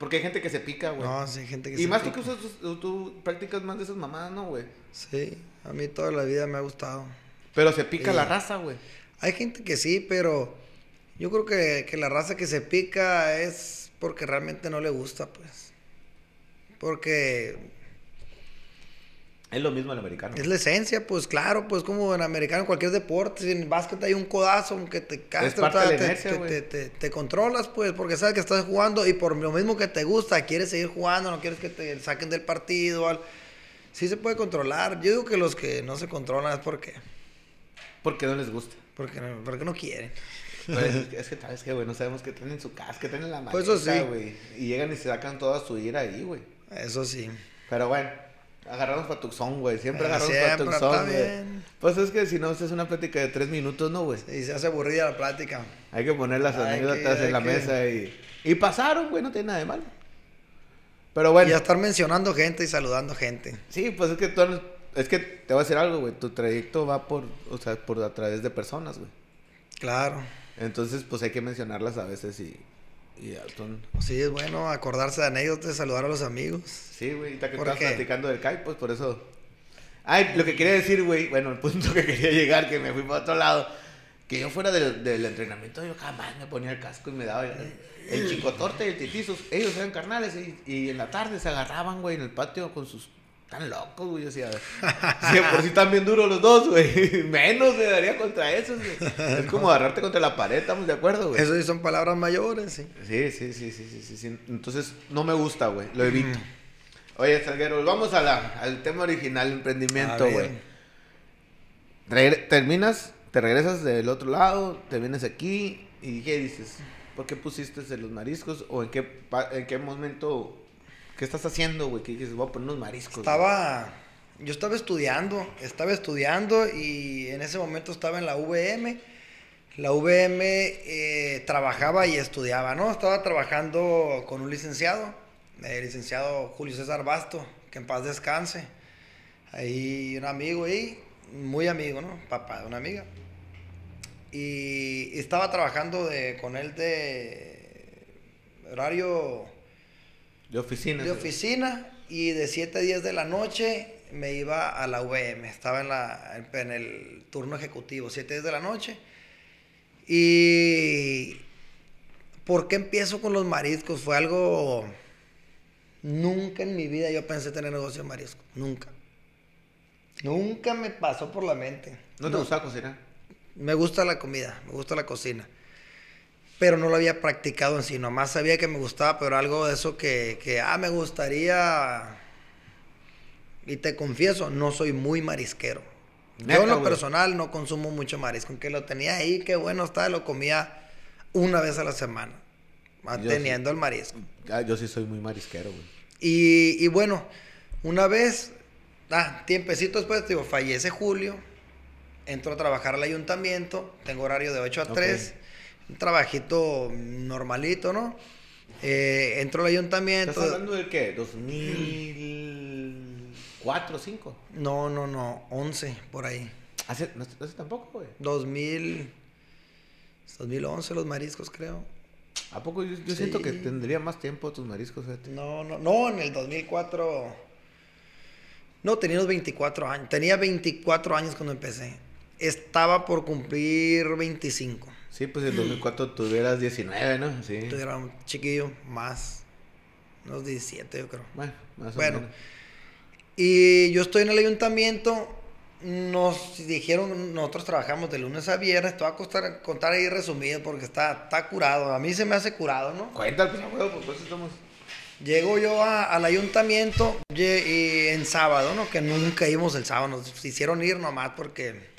Porque hay gente que se pica, güey. No, sí, hay gente que y se más tú pica. que usas, tú, tú practicas más de esas mamadas, ¿no, güey? Sí, a mí toda la vida me ha gustado. Pero se pica Sí. la raza, güey. Hay gente que sí, pero yo creo que, que la raza que se pica es porque realmente no le gusta, pues. Porque Es lo mismo el americano. es la esencia, pues claro, pues como en americano, cualquier deporte, si en básquet hay un codazo, aunque te caes, te, te- güey. te- te- controlas, pues, porque sabes que estás jugando y por lo mismo que te gusta, quieres seguir jugando, no quieres que te saquen del partido. al- Sí se puede controlar. Yo digo que los que no se controlan es porque, Porque no les gusta. porque, no- porque no quieren. Pero es, que, ¿sabes qué, güey? No sabemos qué tienen en su casa, qué tienen en la maleta, Pues eso sí. güey. Y llegan y se sacan toda su ira ahí, güey. Eso sí. Pero bueno, agarramos patuxón, güey. Siempre Eh, agarramos siempre, está güey. Pues es que si no, es una plática de tres minutos, ¿no, güey? Y se hace aburrida la plática. Hay que poner las Hay anécdotas en la que- mesa y... Y pasaron, güey, no tiene nada de malo. Pero bueno, Y a estar mencionando gente y saludando gente. sí, pues es que tú... Es que te voy a decir algo, güey. Tu trayecto va por... O sea, por a través de personas, güey. Claro. Entonces, pues hay que mencionarlas a veces y... Y ya son... Sí, es bueno acordarse de anécdotas, saludar a los amigos. Sí, güey, ahorita que ¿Por estabas qué? platicando del CAI, pues por eso. Ay, lo que quería decir, güey, bueno, el punto que quería llegar, que me fui para otro lado, que yo fuera del, del entrenamiento, yo jamás me ponía el casco y me daba el, el chicotorte y el titizos. Ellos eran carnales y, y en la tarde se agarraban, güey, en el patio con sus. Tan locos, güey. Yo decía, sí, por si están bien duros los dos, güey. Menos me daría contra esos, güey. Es como agarrarte contra la pared, ¿estamos de acuerdo, güey? Eso sí son palabras mayores, sí. Sí, sí, sí, sí, sí, sí, sí. Entonces, no me gusta, güey. Lo evito. Oye, Salguero, vamos a la, al tema original, emprendimiento, güey. Terminas, te regresas del otro lado, te vienes aquí y ¿qué dices? ¿Por qué pusiste de los mariscos? ¿O en qué, en qué momento, qué estás haciendo, güey? Que dices, voy a poner unos mariscos. güey"? Estaba, yo estaba estudiando, estaba estudiando y en ese momento estaba en la VM. La VM eh, trabajaba y estudiaba, ¿no? Estaba trabajando con un licenciado, el licenciado Julio César Basto, que en paz descanse. Ahí un amigo ahí, muy amigo, ¿no? Papá de una amiga. Y estaba trabajando de, con él de horario De oficina. de oficina y de 7 a 10 de la noche me iba a la UVM. Estaba en, la, en el turno ejecutivo, 7 a 10 de la noche. Y ¿por qué empiezo con los mariscos? Fue algo... Nunca en mi vida yo pensé tener negocio de mariscos. Nunca. Nunca me pasó por la mente. ¿No te gustaba cocinar? Me gusta la comida, me gusta la cocina. Pero no lo había practicado en sí, nomás sabía que me gustaba, pero algo de eso que, que ah, me gustaría. Y te confieso, no soy muy marisquero. Yo en lo personal no consumo mucho marisco. Aunque lo tenía ahí, qué bueno estaba, lo comía una vez a la semana. Yo Teniendo el marisco. Ah, yo sí soy muy marisquero, güey. Y, y bueno, una vez, ah, tiempecito después, digo, fallece Julio, entro a trabajar al ayuntamiento, tengo horario de 8 a Ok. 3, un trabajito normalito, ¿no? Eh, entro al ayuntamiento. ¿Estás hablando de qué? ¿2004 o 5? No, no, no, 11 por ahí. ¿Hace, no, hace tampoco, güey? 2000, 2011 los mariscos, creo. ¿A poco? Yo, yo siento que Sí. tendría más tiempo tus mariscos, fíjate. No, no, no, en el 2004. No, tenía los 24 años. Tenía 24 años cuando empecé. Estaba por cumplir 25. Sí, pues en 2004 tuvieras 19, ¿no? Sí. Entonces era un chiquillo más. Unos 17, yo creo. Bueno, más Bueno. o menos. Y yo estoy en el ayuntamiento. Nos dijeron, nosotros trabajamos de lunes a viernes. Te voy a costar, contar ahí resumido porque está, está curado. A mí se me hace curado, ¿no? Cuéntale, pues, abuelo, por eso estamos... Llego yo a- al ayuntamiento y en sábado, ¿no? Que nunca íbamos el sábado. Nos hicieron ir nomás porque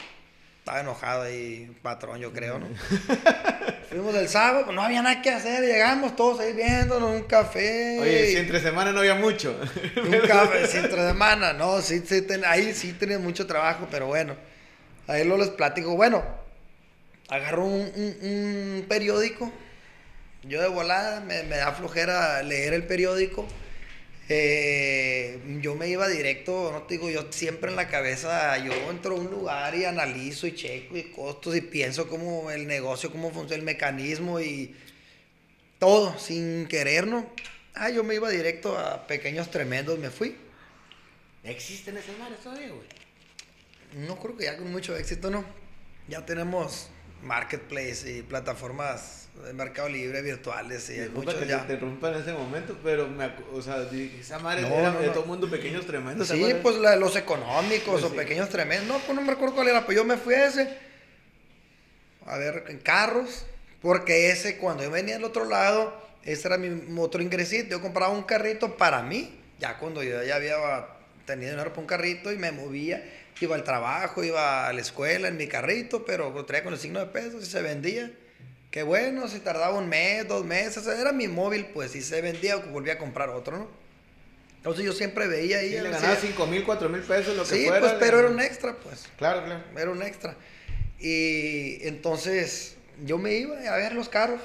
estaba enojado ahí, patrón, yo creo, ¿no? Fuimos el sábado, pues no había nada que hacer, llegamos todos ahí viéndonos, un café. Oye, si entre semana no había mucho. Un café, si entre semana, no, sí, sí, ten- ahí sí tenía mucho trabajo, pero bueno, ahí lo les platico. Bueno, agarro un, un- un periódico, yo de volada, me, me da flojera leer el periódico. Eh, yo me iba directo, no te digo, yo siempre en la cabeza, yo entro a un lugar y analizo y checo y costos y pienso cómo el negocio, cómo funciona el mecanismo y todo, sin querer, ¿no? Ah, yo me iba directo a pequeños tremendos, me fui. ¿Existen esas mares todavía, güey? No creo que ya con mucho éxito, ¿no? Ya tenemos marketplace y plataformas de mercado libre virtuales y hay muchos que te ya. interrumpa en ese momento, pero me, o sea, esa madre No, era no, de no. todo mundo pequeños tremendos. ¿te Sí, pues la- los económicos Pues o sí. pequeños tremendos. No, pues no me recuerdo cuál era, pues yo me fui a ese. A ver, en carros. Porque ese, cuando yo venía del otro lado, ese era mi otro ingresito. Yo compraba un carrito para mí. Ya cuando yo ya había tenido dinero para un carrito y me movía. Iba al trabajo, iba a la escuela en mi carrito, pero lo traía con el signo de pesos y se vendía. Qué bueno, si tardaba un mes, dos meses, era mi móvil, pues, si se vendía, volvía a comprar otro, ¿no? Entonces yo siempre veía ahí. Sí, le ganaba 5 mil, 4 mil pesos, lo que Sí, fuera. pues, le- pero era un extra, pues. Claro, claro. Era un extra. Y entonces yo me iba a ver los carros,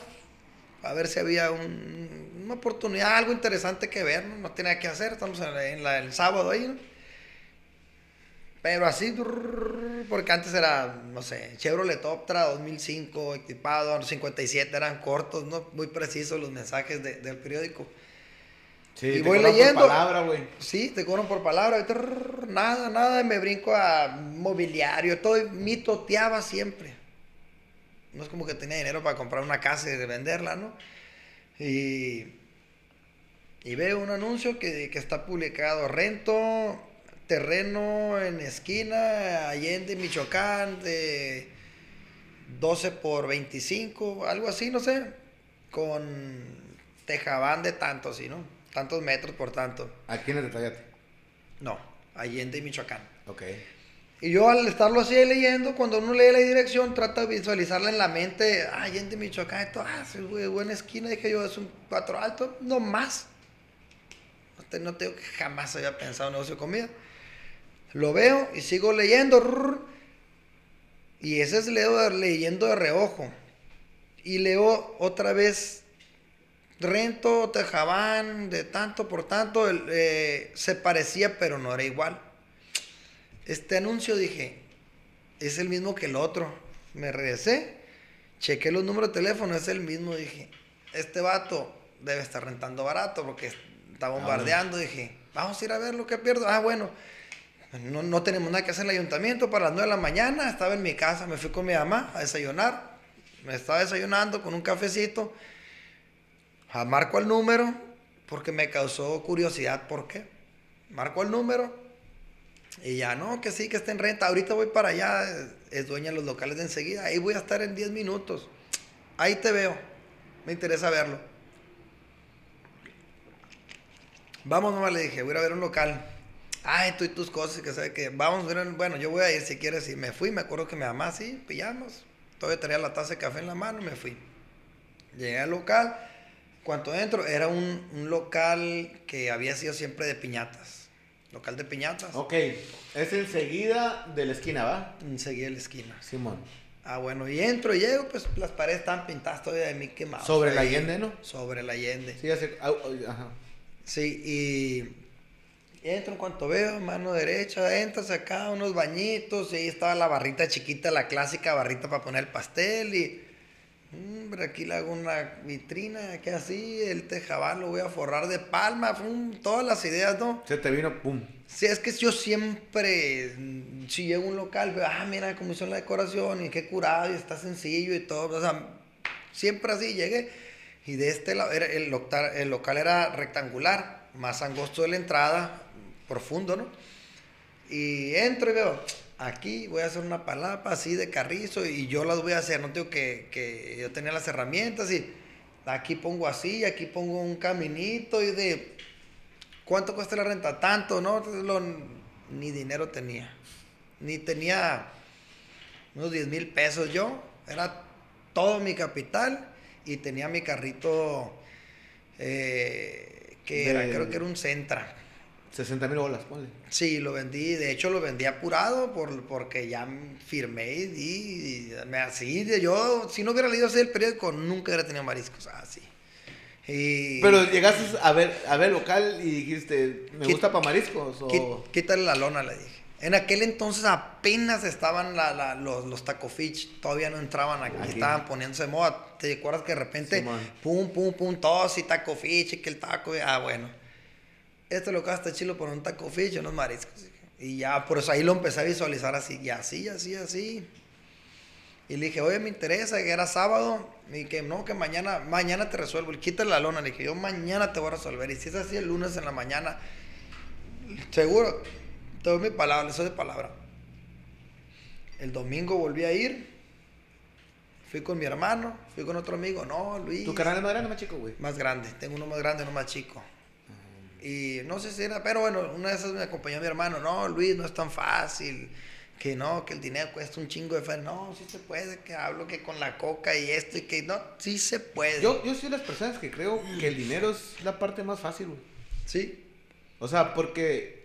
a ver si había un- una oportunidad, algo interesante que ver, ¿no? No tenía que hacer, estamos en, la- en la- el sábado ahí, ¿no? Pero así, porque antes era, no sé, Chevrolet Optra 2005, equipado, 57, eran cortos, ¿no? Muy precisos los mensajes de- del periódico. Sí, Y te voy cobran por leyendo. palabra, güey. Sí, te cobran por palabra. nada, nada. Me brinco a mobiliario. Todo mitoteaba siempre. No es como que tenía dinero para comprar una casa y de venderla, ¿no? Y, y veo un anuncio que, que está publicado. Rento terreno en esquina, Allende, Michoacán, de 12 por 25, algo así, no sé. Con tejabán de tanto, así, ¿no? Tantos metros por tanto. Aquí en el. No, Allende, Michoacán. Ok. Y yo al estarlo así leyendo, cuando uno lee la dirección, trata de visualizarla en la mente. Ah, Allende, Michoacán, esto, ah, sí, güey, buena esquina. Dije yo, es un cuatro alto, no más. No te, no te digo que jamás había pensado en negocio de comida. Lo veo y sigo leyendo. y ese es leo, leyendo de reojo. Y leo otra vez rento, tejabán, de tanto por tanto. el, eh, se parecía, pero no era igual. Este anuncio dije, es el mismo que el otro. Me regresé, chequé los números de teléfono, es el mismo. Dije, este vato debe estar rentando barato porque está bombardeando. Dije, vamos a ir a ver lo que pierdo. Ah, bueno, no, no tenemos nada que hacer en el ayuntamiento para las 9 de la mañana. Estaba en mi casa, me fui con mi mamá a desayunar. Me estaba desayunando con un cafecito. Ah, marco el número porque me causó curiosidad. ¿Por qué? Marco el número y ya, no, que sí, que está en renta. Ahorita voy para allá, es- dueña de los locales de enseguida. Ahí voy a estar en 10 minutos. Ahí te veo. Me interesa verlo. Vamos, mamá, le dije, voy a ir a ver un local. Ay, tú y tus cosas, que sabe que vamos. Bueno, yo voy a ir si quieres. Y me fui, me acuerdo que mi mamá, sí, pillamos. Todavía tenía la taza de café en la mano, me fui. Llegué al local. Cuando entro, era un, un local que había sido siempre de piñatas. Local de piñatas. Ok. Es enseguida de la esquina, ¿va? Enseguida en la esquina. Simón. Ah, bueno, y entro y llego, pues las paredes están pintadas todavía de Mickey Mouse. Sobre ahí. Allende, ¿no? Sobre el Allende. Sí, hace. au, au, Ajá. Sí, y entro en cuanto veo, mano derecha, entras acá, unos bañitos, y ahí estaba la barrita chiquita, la clásica barrita para poner el pastel, y hombre, aquí le hago una vitrina, que así, el tejabán lo voy a forrar de palma, todas las ideas, ¿no? Se te vino, pum. Sí, es que yo siempre, si llego a un local, veo, ah, mira cómo hizo la decoración y qué curado y está sencillo y todo. O sea, siempre así llegué. Y de este lado, el, local, el local era rectangular, más angosto de la entrada, profundo, ¿no? Y entro y veo, aquí voy a hacer una palapa así de carrizo y yo las voy a hacer. No tengo que, que yo tenía las herramientas y aquí pongo así, aquí pongo un caminito y de ¿Cuánto cuesta la renta? Tanto, ¿no? Lo- ni dinero tenía. Ni tenía unos 10 mil pesos yo. Era todo mi capital y tenía mi carrito eh, que era, creo que era un Centra. 60 mil bolas, ponle. Sí, lo vendí, de hecho lo vendí apurado por, porque ya firmé y, di- y me así, yo si no hubiera leído así el periódico nunca hubiera tenido mariscos, así. Y Pero llegaste a ver, a ver local y dijiste, ¿me Quit- gusta para mariscos? O... Quítale la lona, le dije. En aquel entonces apenas estaban la- la- los, los taco fish, todavía no entraban aquí, Aquí. estaban poniéndose de moda. ¿Te acuerdas que de repente, Simón. pum, pum, pum, todos y taco fish, y que el taco, ah, bueno. Este local está chilo por un taco fish unos mariscos. Y ya, por eso ahí lo empecé a visualizar así, y así, así, así. Y le dije, oye, me interesa, que era sábado, y que no, que mañana, mañana te resuelvo. Y quítale la lona, le dije, yo mañana te voy a resolver. Y si es así el lunes en la mañana, seguro, te doy mi palabra, le soy de palabra. El domingo volví a ir, fui con mi hermano, fui con otro amigo, no, Luis. ¿Tu canal es más grande o más chico, güey? Más grande, tengo uno más grande, uno más chico. Y no sé si era, pero bueno, una de esas me acompañó mi hermano, no, Luis, no es tan fácil, que no, que el dinero cuesta un chingo de fe, no, sí se puede, que hablo que con la coca y esto y que no, sí se puede. Yo, yo soy de las personas que creo que el dinero es la parte más fácil, güey. Sí, O sea, porque,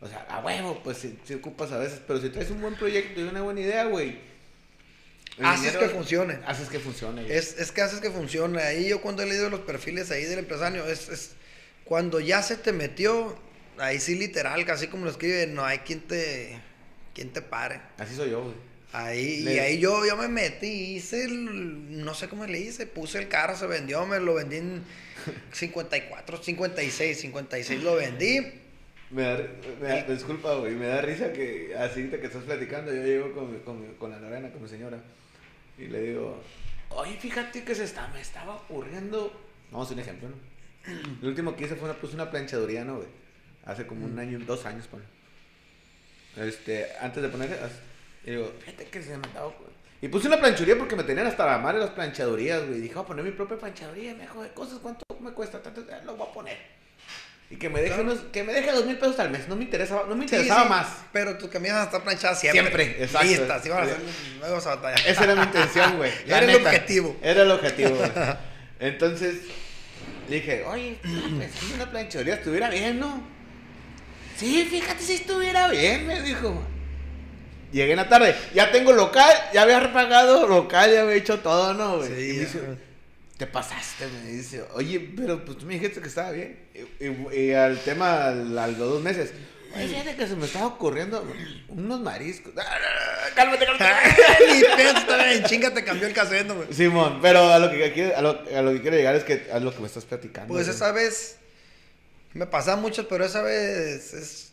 o sea, a huevo, pues si, si ocupas a veces, pero si traes un buen proyecto y una buena idea, güey. el haces dinero- que funcione. Haces que funcione. Es, es que haces que funcione. Ahí yo cuando he leído los perfiles ahí del empresario, es, es cuando ya se te metió, ahí sí literal, casi como lo escribe, no hay quien te, quien te pare. Así soy yo, güey. Ahí, y ahí yo, yo me metí, hice el, no sé cómo le hice, puse el carro, se vendió, me lo vendí en 54, 56, 56 lo vendí. Me da, me da- disculpa, güey, me da risa que así de que estás platicando, yo llego con, con, con la Lorena, con mi señora, y le digo, oye, fíjate que se está, me estaba ocurriendo, vamos a un ejemplo, ¿no? Lo último que hice fue una, puse una planchaduría, ¿no, güey? Hace como un año, dos años, ponle. Este, antes de poner, y digo, fíjate que se me ocurriendo. Y puse una planchuría porque me tenían hasta la madre las planchadurías, güey. Dije, voy a poner mi propia planchaduría, me de cosas, ¿cuánto me cuesta? Ta, ta, ta, Lo voy a poner. Y que me deje, unos, que me deje dos mil pesos al mes. No me interesaba, no me interesaba sí, más. Pero tus camisas están planchadas siempre. Siempre, exacto. Listas, sí van a ser luego se batalla. Esa era mi intención, güey. Era el objetivo. Era el objetivo, güey. Entonces, dije, oye, en una planchaduría estuviera bien, ¿no? Sí, fíjate si estuviera bien, me dijo. Llegué en la tarde, ya tengo local, ya había repagado local, ya había hecho todo, ¿no, güey? Sí, y me dice, te pasaste, me dice. Oye, pero pues tú me dijiste que estaba bien. Y, y- y al tema, al- los dos meses, fíjate que se me estaba ocurriendo unos mariscos. Cálmate, cálmate. Ni pedo, en chinga, te cambió el caseno, güey. Simón, pero a lo que quiero, a lo, a lo que quiero llegar es que a lo que me estás platicando. Pues güey. esa vez me pasa mucho, pero esa vez es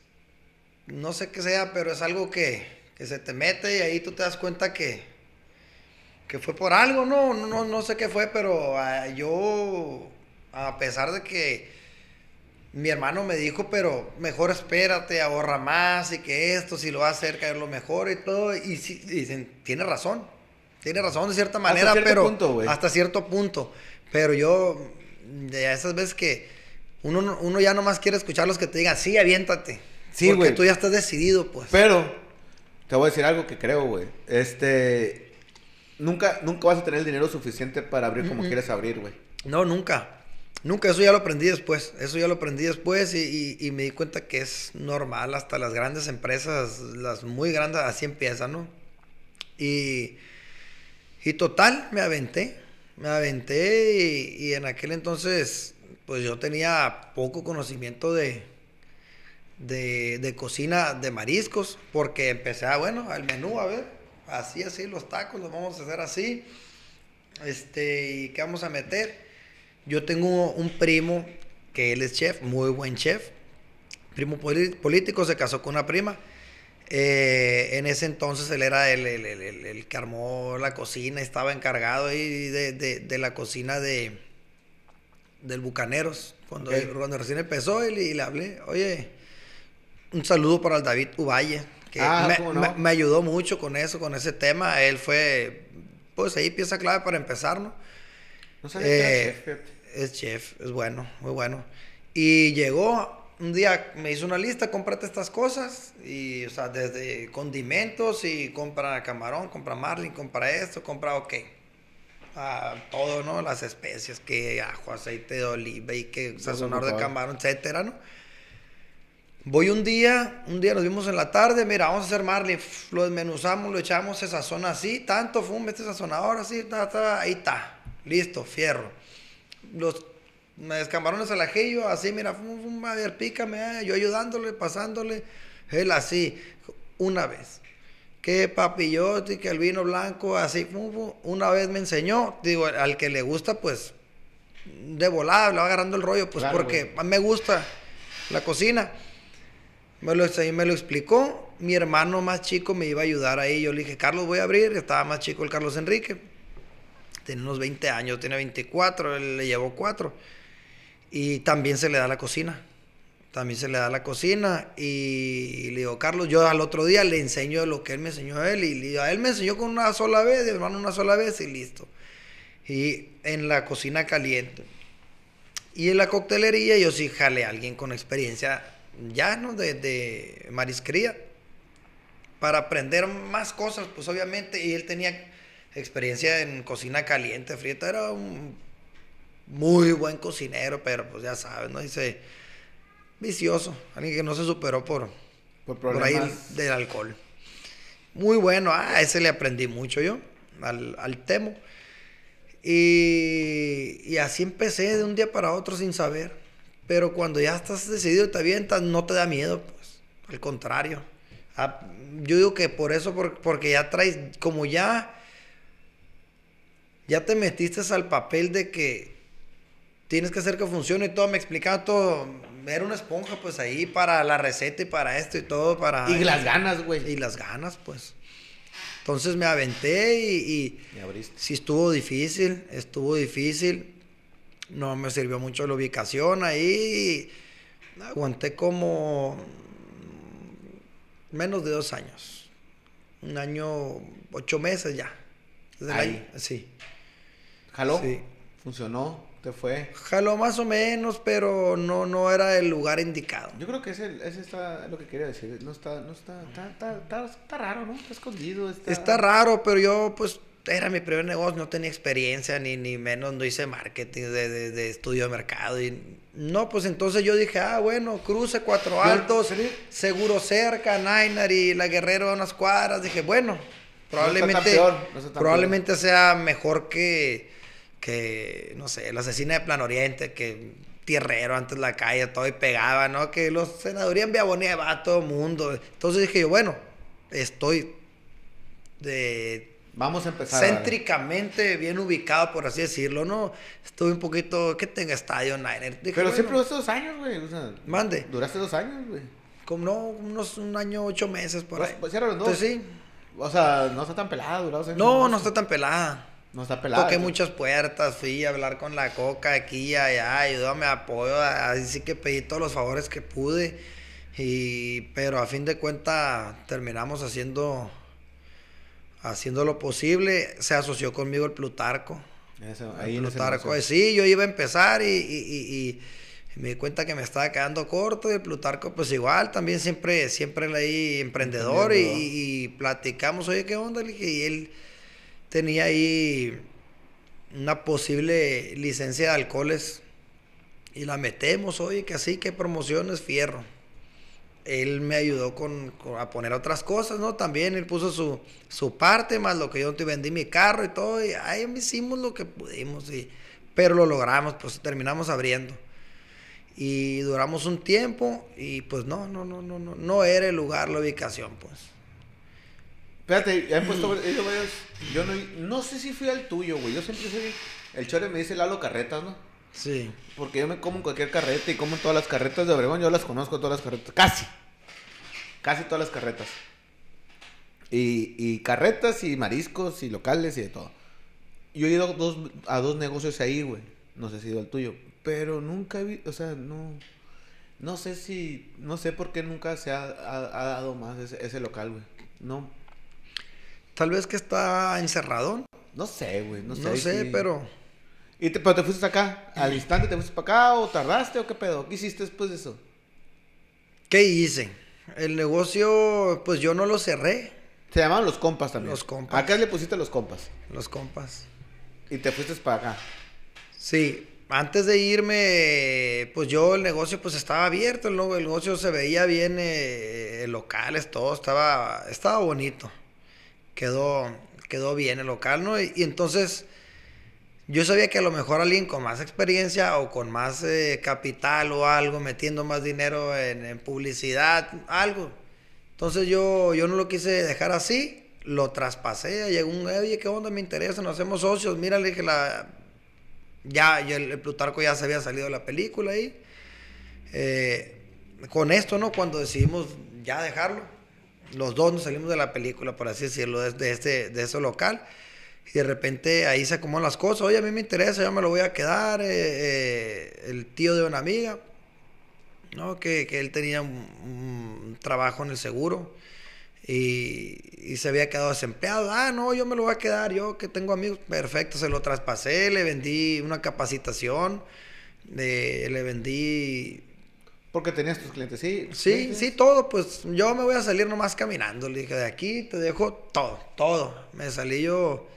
no sé qué sea, pero es algo que, que se te mete y ahí tú te das cuenta que que fue por algo, no no no, no sé qué fue, pero ah, yo a pesar de que mi hermano me dijo, pero mejor espérate, ahorra más y que esto, si lo va a hacer, caer lo mejor y todo. Y, sí, dicen, tiene razón, tiene razón de cierta manera, cierto pero punto, hasta cierto punto. Pero yo, de esas veces que uno, no- uno ya nomás quiere escuchar los que te digan, sí, aviéntate. Sí, porque tú ya estás decidido, pues. Pero, te voy a decir algo que creo, güey. Este. Nunca, nunca vas a tener el dinero suficiente para abrir como quieres abrir, güey. No, nunca. Nunca, eso ya lo aprendí después. Eso ya lo aprendí después y, y- me di cuenta que es normal. Hasta las grandes empresas, las muy grandes, así empiezan, ¿no? Y, y total, me aventé. Me aventé y, en aquel entonces, pues yo tenía poco conocimiento de, de, de cocina de mariscos, porque empecé a, bueno, al menú, a ver, así, así, los tacos los vamos a hacer así. Este, ¿y qué vamos a meter? Yo tengo un primo que él es chef, muy buen chef. Primo político, se casó con una prima. Eh, en ese entonces él era el, el- el- el- que armó la cocina, estaba encargado ahí de, de- de la cocina de del Bucaneros. Cuando, cuando recién empezó y le, y le hablé, oye, un saludo para el David Uvalle, que Ah, me, me- me ayudó mucho con eso, con ese tema. Él fue, pues ahí pieza clave para empezar, ¿no? No sabía que era Eh, chef, fíjate. es chef, es bueno, muy bueno. Y llegó un día, me hizo una lista, cómprate estas cosas. Y, o sea, desde condimentos y compra camarón, compra marlin, compra esto, compra ok. a todo, ¿no? Las especias, que ajo, aceite de oliva y que sazonador de camarón, etcétera, ¿no? Voy un día, un día nos vimos en la tarde, mira, vamos a hacer marlin, lo desmenuzamos, lo echamos, se sazona así, tanto, fum, este sazonador así, ta, ahí está, listo, fierro. Los camarones al ajillo, así, mira, fum, fum, a ver, pícame, eh, yo ayudándole, pasándole, él así, una vez. Que papillote, que el vino blanco, así, fum, fum, una vez me enseñó, digo, al que le gusta, pues, de volada, le va agarrando el rollo, pues, porque me gusta la cocina. Me lo, me lo explicó. Mi hermano más chico me iba a ayudar ahí. Yo le dije, Carlos, voy a abrir. Estaba más chico el Carlos Enrique. Tiene unos 20 años, tiene 24, él le llevó 4. Y también se le da la cocina. También se le da la cocina. Y, le digo, Carlos, yo al otro día le enseño lo que él me enseñó a él. Y a él me enseñó con una sola vez, mi hermano una sola vez y listo. Y en la cocina caliente. Y en la coctelería yo sí jale a alguien con experiencia ya, ¿no? De, de para aprender más cosas, pues obviamente, y él tenía experiencia en cocina caliente, frieta, era un muy buen cocinero, pero pues ya sabes, ¿no? Dice, vicioso, alguien que no se superó por, por, ahí del alcohol. Muy bueno, a ese le aprendí mucho yo, al, al temo. Y, y así empecé de un día para otro sin saber. Pero cuando ya estás decidido y te avientas, no te da miedo, pues. Al contrario. Ah, yo digo que por eso, porque ya traes, como ya, ya te metiste al papel de que tienes que hacer que funcione y todo, me explicaba todo. Era una esponja, pues ahí para la receta y para esto y todo. para Y las ganas, güey. Y las ganas, pues. Entonces me aventé y, y abriste. sí estuvo difícil, estuvo difícil no me sirvió mucho la ubicación ahí. Aguanté como menos de dos años. Un año, ocho meses ya. ahí. sí. ¿Jaló? Sí. ¿Funcionó? ¿Te fue? Jaló más o menos, pero no, no era el lugar indicado. Yo creo que ese, ese está lo que quería decir. No está, no está, está, está, está raro, ¿no? Está escondido. Está... está raro, pero yo pues era mi primer negocio, no tenía experiencia, ni, ni menos, no hice marketing de, de, estudio de mercado. Y, no, pues entonces yo dije, ah, bueno, cruce cuatro altos, seguro cerca, Nainar y la Guerrero a unas cuadras. Dije, bueno, probablemente, probablemente sea mejor que, que, no sé, la asesina de Plan Oriente, que tierrero antes la calle, todo y pegaba, ¿no? Que los senadurías en Bonilla va a todo mundo. Entonces dije yo, bueno, estoy de Vamos a empezar. Céntricamente bien ubicado, por así decirlo, ¿no? Estuve un poquito, que tenga estadio Niner. Pero siempre duraste dos años, güey. Mande. Duraste dos años, güey. Como no, unos un año, ocho meses por pues, ahí. Pues los dos. Entonces, sí. O sea, no está tan pelada, durado No, no está tan pelada. No está pelada. Toqué muchas puertas, fui a hablar con la coca aquí y allá, ayudóme, apoyo, así sí que pedí todos los favores que pude. Y, pero a fin de cuentas terminamos haciendo haciendo lo posible, se asoció conmigo el Plutarco. Eso, ahí el Plutarco, sí, yo iba a empezar y, me di cuenta que me estaba quedando corto y el Plutarco pues igual, también siempre, siempre leí emprendedor, Y, platicamos, oye, ¿qué onda? y él tenía ahí una posible licencia de alcoholes y la metemos, oye, que así, que promociones, fierro él me ayudó con, a poner otras cosas, ¿no? También él puso su, su parte, más lo que yo te vendí mi carro y todo, y ahí hicimos lo que pudimos, y, pero lo logramos, pues terminamos abriendo. Y duramos un tiempo y pues no, no, no, no, no, no era el lugar, la ubicación, pues. Espérate, ya he puesto, yo no, no sé si fui al tuyo, güey, yo siempre soy, el chore me dice Lalo Carretas, ¿no? Sí. Porque yo me como en cualquier carreta y como en todas las carretas de Obregón. Yo las conozco todas las carretas. Casi. Casi todas las carretas. Y, y carretas y mariscos y locales y de todo. Yo he ido dos, a dos negocios ahí, güey. No sé si he ido al tuyo. Pero nunca he visto, o sea, no... No sé si, no sé por qué nunca se ha, dado más ese, ese local, güey. No. Tal vez que está encerrado. No sé, güey. No sé, no sé pero ¿Y te, pero te fuiste acá? ¿Al instante te fuiste para acá o tardaste o qué pedo? ¿Qué hiciste después de eso? ¿Qué hice? El negocio, pues yo no lo cerré. Se llamaban los compas también. Los compas. Acá le pusiste los compas. Los compas. Y te fuiste para acá. Sí, antes de irme, pues yo el negocio pues estaba abierto, el, el negocio se veía bien, eh, locales, todo, estaba, estaba bonito. Quedó, quedó bien el local, ¿no? Y, entonces yo sabía que a lo mejor alguien con más experiencia o con más eh, capital o algo, metiendo más dinero en, publicidad, algo. Entonces yo, yo no lo quise dejar así, lo traspasé, llegó un, oye, ¿qué onda? Me interesa, nos hacemos socios, mírale que la ya, el, Plutarco ya se había salido de la película ahí. Eh, con esto, ¿no? Cuando decidimos ya dejarlo, los dos nos salimos de la película, por así decirlo, de, este, de ese local. Y de repente ahí se acomodan las cosas. Oye, a mí me interesa, yo me lo voy a quedar. Eh, eh, el tío de una amiga, ¿no? Que, él tenía un, trabajo en el seguro y, se había quedado desempleado. Ah, no, yo me lo voy a quedar, yo que tengo amigos, perfecto, se lo traspasé, le vendí una capacitación, le vendí... Porque tenías tus clientes, sí. Sí, sí, todo, pues yo me voy a salir nomás caminando, le dije, de aquí te dejo todo, todo. Me salí yo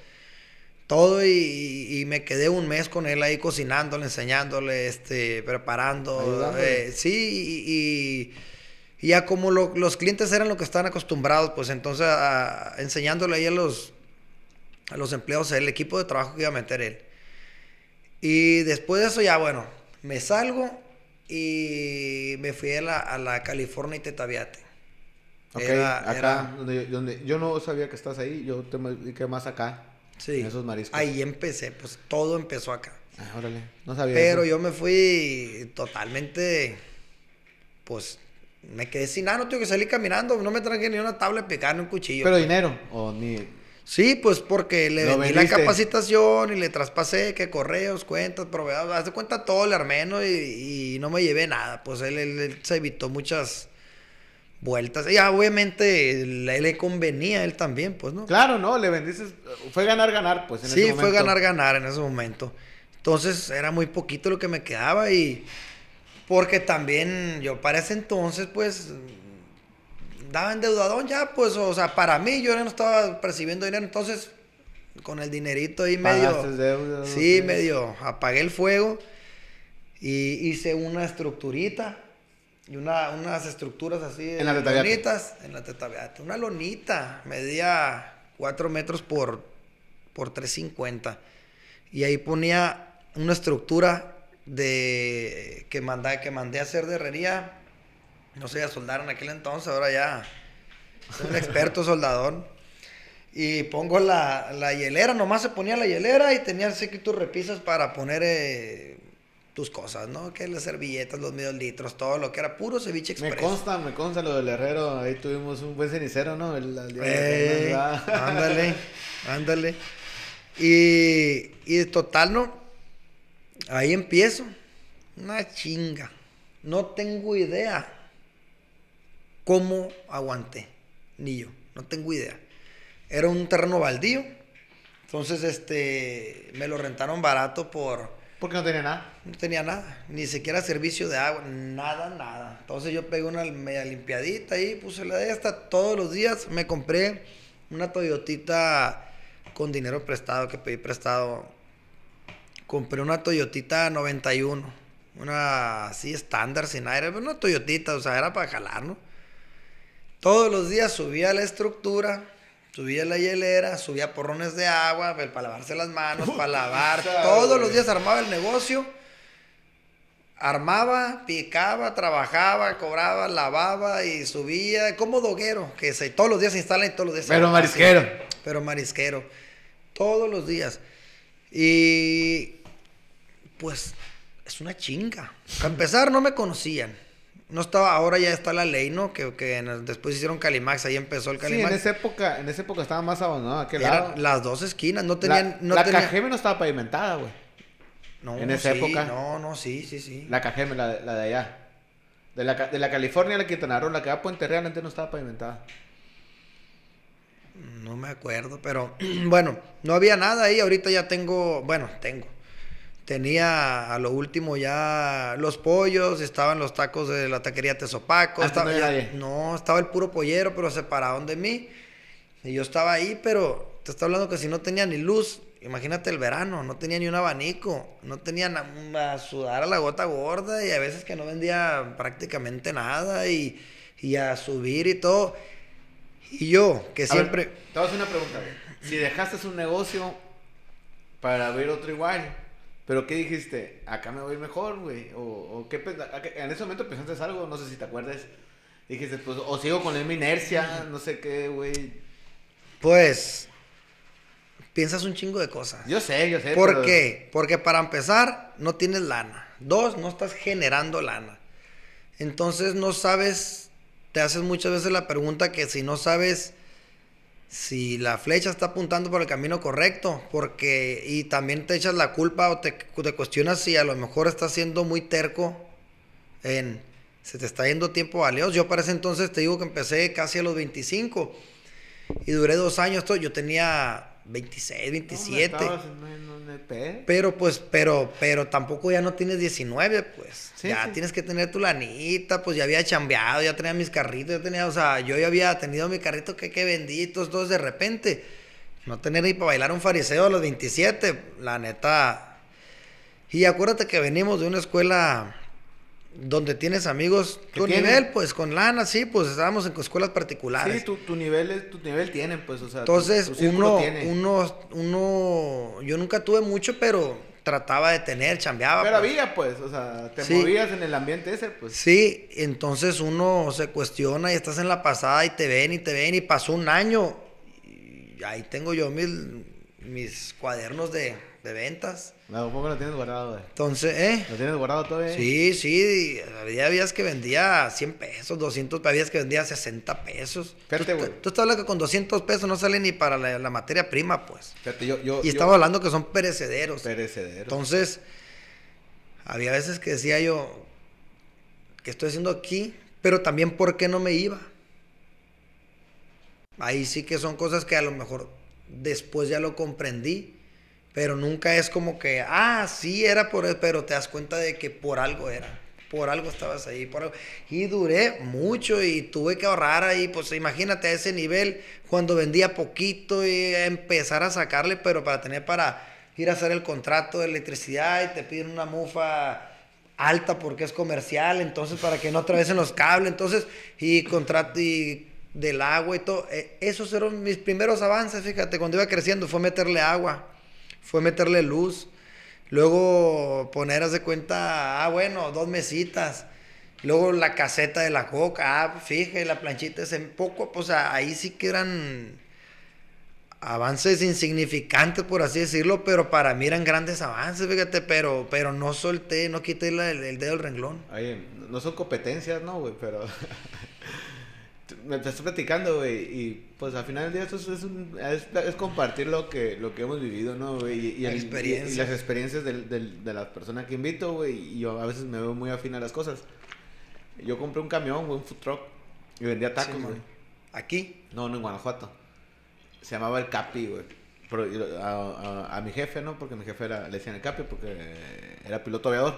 todo y, me quedé un mes con él ahí cocinándole, enseñándole, este, preparando. Eh, sí, y y ya como los clientes eran lo que estaban acostumbrados, pues entonces enseñándole ahí a los, a los empleados el equipo de trabajo que iba a meter él. Y después de eso ya, bueno, me salgo y me fui a la, a la California y Tetaviate. Ok, acá, Donde, yo no sabía que estás ahí, yo te dediqué más acá. Sí. En esos mariscos. Ahí empecé, pues todo empezó acá. Ah, órale, no sabía Pero yo me fui totalmente, pues, me quedé sin nada, no tengo que salir caminando, no me traje ni una tabla de picar ni un cuchillo. ¿Pero dinero o ni...? Sí, pues porque le vendí la capacitación y le traspasé que correos, cuentas, proveedores, hace cuenta todo el armeno y, no me llevé nada. Pues él, se evitó muchas vueltas. Y obviamente le, le convenía a él también, pues, ¿no? Claro, no, le vendiste, fue ganar, ganar, pues, en sí, ese momento. Sí, fue ganar, ganar en ese momento. Entonces era muy poquito lo que me quedaba y porque también yo para ese entonces, pues, daba endeudadón ya, pues, o sea, para mí yo no estaba percibiendo dinero, entonces, con el dinerito ahí medio... Deuda, sí, medio apagué el fuego y hice una estructurita y una, unas estructuras así en la lonitas, en la tetaviata. Una lonita, medía 4 metros por, por 350 y ahí ponía una estructura de que mandé, que mandé a hacer de herrería. No sé, a soldar en aquel entonces, ahora ya soy un experto soldador. Y pongo la, la, hielera, nomás se ponía la hielera y tenía así que tus repisas para poner eh, tus cosas, ¿no? Que las servilletas, los medios litros, todo lo que era puro ceviche express. Me consta, me consta lo del herrero, ahí tuvimos un buen cenicero, ¿no? El, eh, ándale, ándale. Y, y total, ¿no? Ahí empiezo. Una chinga. No tengo idea cómo aguanté. Ni yo. No tengo idea. Era un terreno baldío. Entonces, este, me lo rentaron barato por... Porque no tenía nada. No tenía nada. Ni siquiera servicio de agua. Nada, nada. Entonces yo pegué una media limpiadita ahí, puse la de esta. Todos los días me compré una Toyotita con dinero prestado, que pedí prestado compré una Toyotita 91. Una así estándar, sin aire. Una Toyotita, o sea, era para jalar, ¿no? Todos los días subía la estructura, subía la hielera, subía porrones de agua para lavarse las manos, para lavar. Todos los días armaba el negocio. Armaba, picaba, trabajaba, cobraba, lavaba y subía. Como doguero, que se, todos los días se instala y todos los días Pero marisquero. pero marisquero. Todos los días. Y pues es una chinga. Para empezar, no me conocían. No estaba, ahora ya está la ley, ¿no? Que, que después hicieron Calimax, ahí empezó el Calimax. Sí, en esa época, en esa época estaba más abandonado qué lado. Las dos esquinas, no tenían. La, no la Cajeme no estaba pavimentada, güey. No, en esa época. No, no, sí, sí, sí. La Cajeme, la, la de allá. De la, de la California a la Quintana Roo, la que va a Puente Real antes no estaba pavimentada. No me acuerdo, pero bueno, no había nada ahí. Ahorita ya tengo, bueno, tengo. Tenía a lo último ya los pollos, estaban los tacos de la taquería Tesopaco. Estaba, no, estaba el puro pollero, pero separaron de mí. Y yo estaba ahí, pero te está hablando que si no tenía ni luz imagínate el verano, no tenía ni un abanico, no tenía a sudar a la gota gorda y a veces que no vendía prácticamente nada y, y a subir y todo. Y yo, que A ver, siempre... te voy a hacer una pregunta. Si dejaste un negocio para abrir otro igual, ¿pero qué dijiste? Acá me voy mejor, güey. O, o qué en ese momento pensaste algo, no sé si te acuerdas. Dijiste, pues, o sigo con la misma inercia, no sé qué, güey. Pues, piensas un chingo de cosas. Yo sé, yo sé. ¿Por pero- qué? Porque para empezar, no tienes lana. Dos, no estás generando lana. Entonces no sabes, te haces muchas veces la pregunta que si no sabes si la flecha está apuntando por el camino correcto, porque y también te echas la culpa o te, te cuestionas si a lo mejor estás siendo muy terco en se te está yendo tiempo valioso. Yo para ese entonces te digo que empecé casi a los 25 y duré dos años. todo. Yo tenía 26, No, 27. estabas en un- en un EP. Pero pues, pero, pero tampoco ya no tienes 19, pues. Sí, ya sí. tienes que tener tu lanita, pues ya había chambeado, ya tenía mis carritos, ya tenía, o sea, yo ya había tenido mi carrito que, vendí y todos, de repente. No tener ni para bailar un fariseo a los 27, la neta. Y acuérdate que venimos de una escuela donde tienes amigos, ¿Qué tu tienen? nivel, pues con lana, sí, pues estábamos en escuelas particulares. Sí, tu, tu nivel es, tu nivel tienen, pues, o sea. tu- Entonces, tu círculo uno, tiene. uno, uno, yo nunca tuve mucho, pero trataba de tener, chambeaba. Pero pues. había, pues, o sea, te Sí. movías en el ambiente ese, pues. Sí, entonces uno se cuestiona y estás en la pasada y te ven y te ven y pasó un año y ahí tengo yo mis, mis cuadernos de, de ventas. ¿Cómo lo tienes guardado, güey? Entonces, ¿eh? ¿Lo tienes guardado todavía? Sí, sí, había días que vendía 100 pesos, 200, había días que vendía 60 pesos. Espérate, tú, güey. tú estás hablando que con 200 pesos no sale ni para la, la materia prima, pues. Fíjate, yo, yo, Y yo- estamos hablando que son perecederos. Perecedero. Entonces, había veces que decía yo, ¿qué estoy haciendo aquí? Pero también, ¿por qué no me iba? Ahí sí que son cosas que a lo mejor después ya lo comprendí, pero nunca es como que, ah, sí era por eso, pero te das cuenta de que por algo era. Por algo estabas ahí, por algo. Y duré mucho y tuve que ahorrar ahí, pues imagínate a ese nivel, cuando vendía poquito y empezar a sacarle, pero para tener para ir a hacer el contrato de electricidad y te piden una mufa alta porque es comercial, entonces para que no atraviesen los cables, entonces, y contrato y del agua y todo. Eh, esos eran mis primeros avances, fíjate, cuando iba creciendo fue meterle agua, fue meterle luz, luego poner, de cuenta, ah, bueno, dos mesitas, luego la caseta de la coca, ah, fíjate, la planchita es en poco, pues ah, ahí sí que eran avances insignificantes, por así decirlo, pero para mí eran grandes avances, fíjate, pero, pero no solté, no quité la- el, dedo del renglón. No son competencias, ¿no, güey? Pero... Me estás platicando, güey, y pues al final del día esto es, es un- es- es compartir lo que, lo que hemos vivido, ¿no, güey? Y, y La y- y las experiencias del- del- de las personas que invito, güey, y yo a veces me veo muy afín a las cosas. Yo compré un camión, güey, un food truck, y vendía tacos, güey. Aquí, No, no en Guanajuato. Se llamaba el Capi, güey. A, a- a mi jefe, ¿no? Porque mi jefe era, le decían el Capi porque era piloto aviador.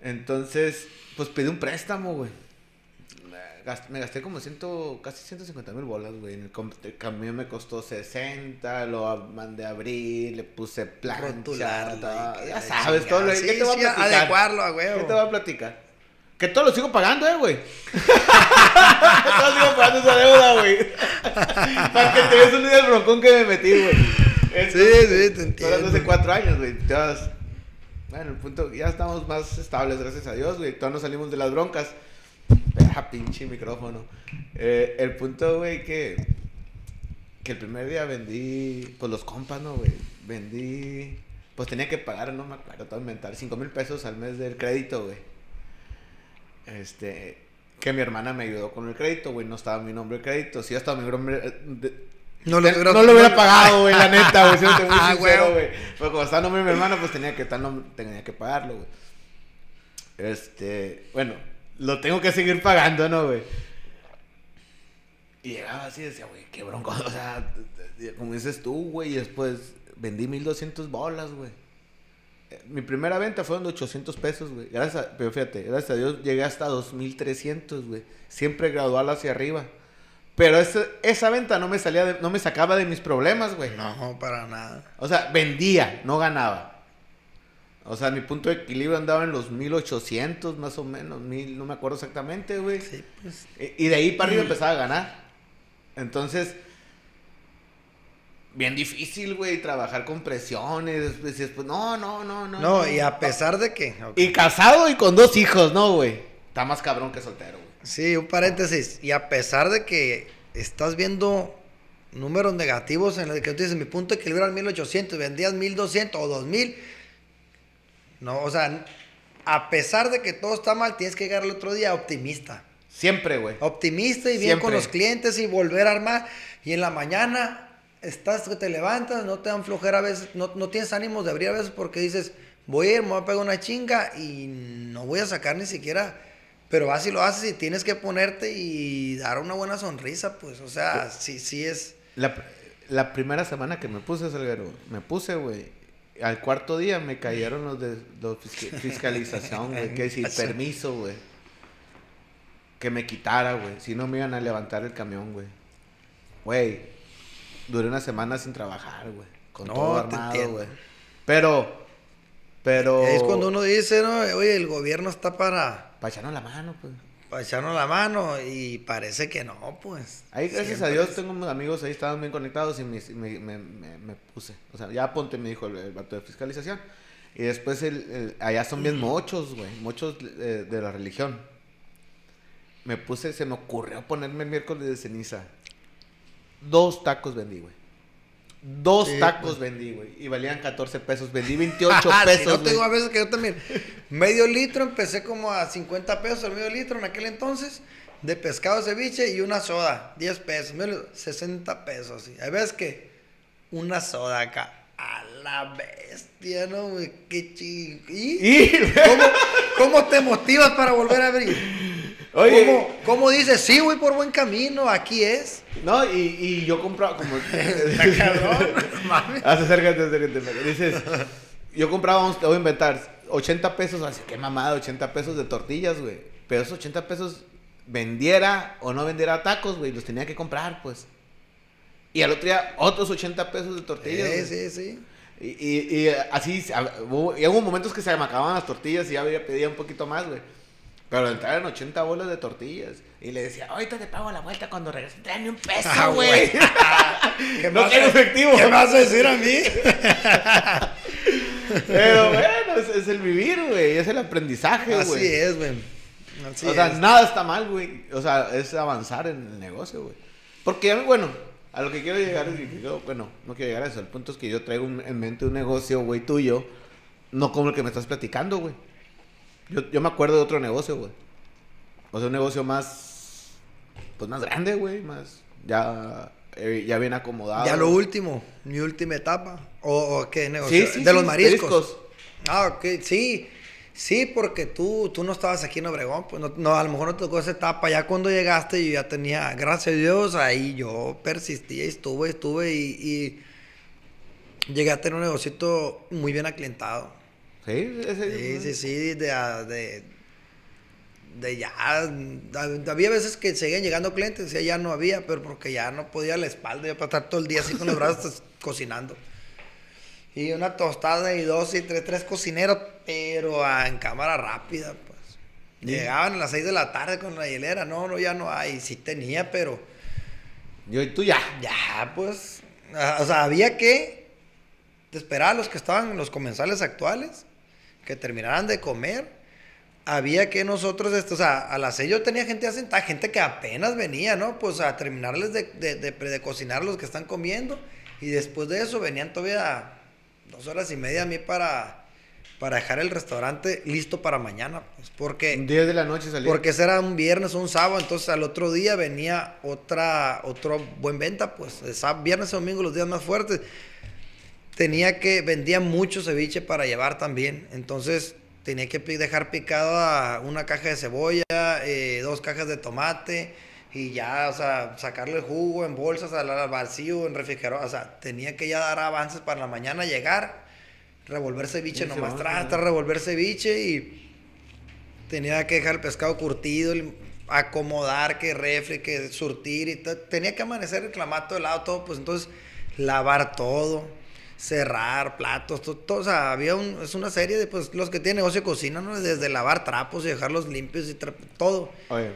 Entonces, pues pedí un préstamo, güey. Me gast- Me gasté como ciento, casi 150 mil bolas, güey. El, camión me costó 60, lo mandé a abrir, le puse plancha. ya sabes, chingada. todo lo Sí, ¿Qué te voy a platicar? adecuarlo a huevo. ¿Qué te voy a platicar? Que todo lo sigo pagando, eh, güey. todo sigo pagando esa deuda, güey. Para que te des un día del broncón que me metí, güey. Sí, sí, te entiendo. hace cuatro años, güey. Bueno, el punto, ya estamos más estables, gracias a Dios, güey. Todavía no salimos de las broncas. Deja pinche micrófono. Eh, el punto, güey, que, que el primer día vendí, pues los compas, ¿no, güey? Vendí, pues tenía que pagar, no me acuerdo, todo inventar, 5 mil pesos al mes del crédito, güey. Este, que mi hermana me ayudó con el crédito, güey. No estaba mi nombre de crédito. Si ya estaba mi nombre. eh, de- No lo hubiera- no lo hubiera pagado, güey, la neta, güey. siéndote muy Ah, sincero, güey. güey. Pero como estaba el nombre de mi hermana, pues tenía que, estar nom- tenía que pagarlo, güey. Este, bueno, lo tengo que seguir pagando, ¿no, güey? Y llegaba así y decía, güey, qué bronco. O sea, como dices tú, güey, y después vendí 1200 bolas, güey. Mi primera venta fueron de 800 pesos, güey. Gracias a, pero fíjate, gracias a Dios llegué hasta 2300, güey. Siempre gradual hacia arriba. Pero ese- esa venta no me salía de- no me sacaba de mis problemas, güey. No, para nada. O sea, vendía, no ganaba. O sea, mi punto de equilibrio andaba en los 1800 más o menos, mil, no me acuerdo exactamente, güey. Sí, pues. Y y de ahí para arriba empezaba a ganar. Entonces, bien difícil, güey, trabajar con presiones. Decías, pues, no, no, no, no. No, y a pesar de que. Y casado y con dos hijos, ¿no, güey? Está más cabrón que soltero, güey. Sí, un paréntesis. Y a pesar de que estás viendo números negativos en los que tú dices, mi punto de equilibrio era 1800, vendías 1200 o 2000. No, o sea, a pesar de que todo está mal, tienes que llegar el otro día optimista. Siempre, güey. Optimista y bien con los clientes y volver a armar. Y en la mañana estás que te levantas, no te dan flojera a veces, no, no tienes ánimos de abrir a veces porque dices, voy a ir, me voy a pegar una chinga y no voy a sacar ni siquiera. Pero vas y lo haces y tienes que ponerte y dar una buena sonrisa, pues, o sea, sí, sí es. La, la primera semana que me puse, Salguero, me puse, güey. Al cuarto día me cayeron los de los fiscalización, güey. Que decir, permiso, güey. Que me quitara, güey. Si no me iban a levantar el camión, güey. Güey, duré una semana sin trabajar, güey. Con No, todo armado, güey. Pero, pero... Es cuando uno dice, no, oye, el gobierno está para, Para echarnos la mano, pues. Para echarnos la mano y parece que no, pues. Ahí, gracias a Dios, es- tengo unos amigos ahí, estaban bien conectados y me, me, me, me- me puse. O sea, ya ponte, me dijo el, el vato de fiscalización. Y después, el, el- allá son bien mochos, güey, mochos eh, de la religión. Me puse, se me ocurrió ponerme el miércoles de ceniza. Dos tacos vendí, güey. Dos Sí, tacos pues. vendí, güey. Y valían 14 pesos. Vendí 28 Ah, pesos, si no tengo a veces que yo también. Medio litro, empecé como a 50 pesos el medio litro en aquel entonces. De pescado ceviche y una soda. 10 pesos. medio litro, 60 pesos. Sí. Hay veces que una soda acá. A la bestia, ¿no, güey? Qué ching. ¿Y? Y, ¿Cómo, ¿Cómo te motivas para volver a abrir? Oye, ¿Cómo, ¿Cómo dices? Sí, voy por buen camino. Aquí es. no, y, y yo compraba como... Cabrón. acércate, acércate. Dices, yo compraba, vamos, te voy a inventar, 80 pesos, así que mamada, 80 pesos de tortillas, güey. Pero esos 80 pesos vendiera o no vendiera tacos, güey, los tenía que comprar, pues. Y al otro día, otros 80 pesos de tortillas. Sí, sí, sí. Y, y, y así, hubo, y hubo momentos que se me acababan las tortillas y ya pedía un poquito más, güey. Pero entraron 80 bolas de tortillas. Y le decía, ahorita te pago la vuelta cuando regrese. Tráeme un peso, Ah, güey. ¿Qué no tengo efectivo. ¿Qué me vas a decir a mí? Pero bueno, es, es el vivir, güey. Es el aprendizaje, güey. Así es, güey. O sea, es. nada está mal, güey. O sea, es avanzar en el negocio, güey. Porque, bueno, a lo que quiero llegar es que yo, bueno, no quiero llegar a eso. El punto es que yo traigo un- en mente un negocio, güey, tuyo. No como el que me estás platicando, güey. Yo, yo me acuerdo de otro negocio, güey. O sea, un negocio más, pues más grande, güey. Más, ya, eh, ya bien acomodado. Ya lo último, mi última etapa. ¿O, o qué negocio? Sí, sí, de sí, los mariscos. mariscos. Ah, ok, sí. Sí, porque tú, tú no estabas aquí en Obregón, pues no, no, a lo mejor no te tocó esa etapa. Ya cuando llegaste yo ya tenía, gracias a Dios, ahí yo persistí, estuve, estuve y, y llegué a tener un negocito muy bien aclientado. Sí, Sí, sí, sí, de, de, de ya, había veces que seguían llegando clientes, y ya no había, pero porque ya no podía la espalda, ya para estar todo el día así con los brazos cocinando. Y una tostada y dos y tres, tres cocineros, pero ah, en cámara rápida, pues. Llegaban a las seis de la tarde con la hielera, no, no, ya no hay, sí tenía, pero Yo y tú ya. ya, pues, o sea, había que esperar a los que estaban, los comensales actuales, que terminaran de comer. Había que nosotros, esto, o sea, a las seis yo tenía gente ya sentada, gente que apenas venía, ¿no? Pues a terminarles de, de, de, de cocinar los que están comiendo. Y después de eso venían todavía dos horas y media a mí para, para dejar el restaurante listo para mañana, pues, porque... 10 de la noche salí. Porque era un viernes o un sábado, entonces al otro día venía otra, otro buen venta, pues, viernes y domingo los días más fuertes. Tenía que, vendía mucho ceviche para llevar también, entonces tenía que dejar picada una caja de cebolla, eh, dos cajas de tomate y ya, o sea, sacarle el jugo en bolsas al, al vacío, en refrigerador, o sea, tenía que ya dar avances para la mañana llegar, revolver ceviche Sí, nomás, sí. tras, revolver ceviche y tenía que dejar el pescado curtido, el- acomodar, que refri, que surtir y. Tenía que amanecer el clamato de lado, todo, pues entonces lavar todo, cerrar platos, todo, o sea, había un, es una serie de, pues, los que tienen negocio de cocina, ¿no? Desde lavar trapos y dejarlos limpios y todo. Oye.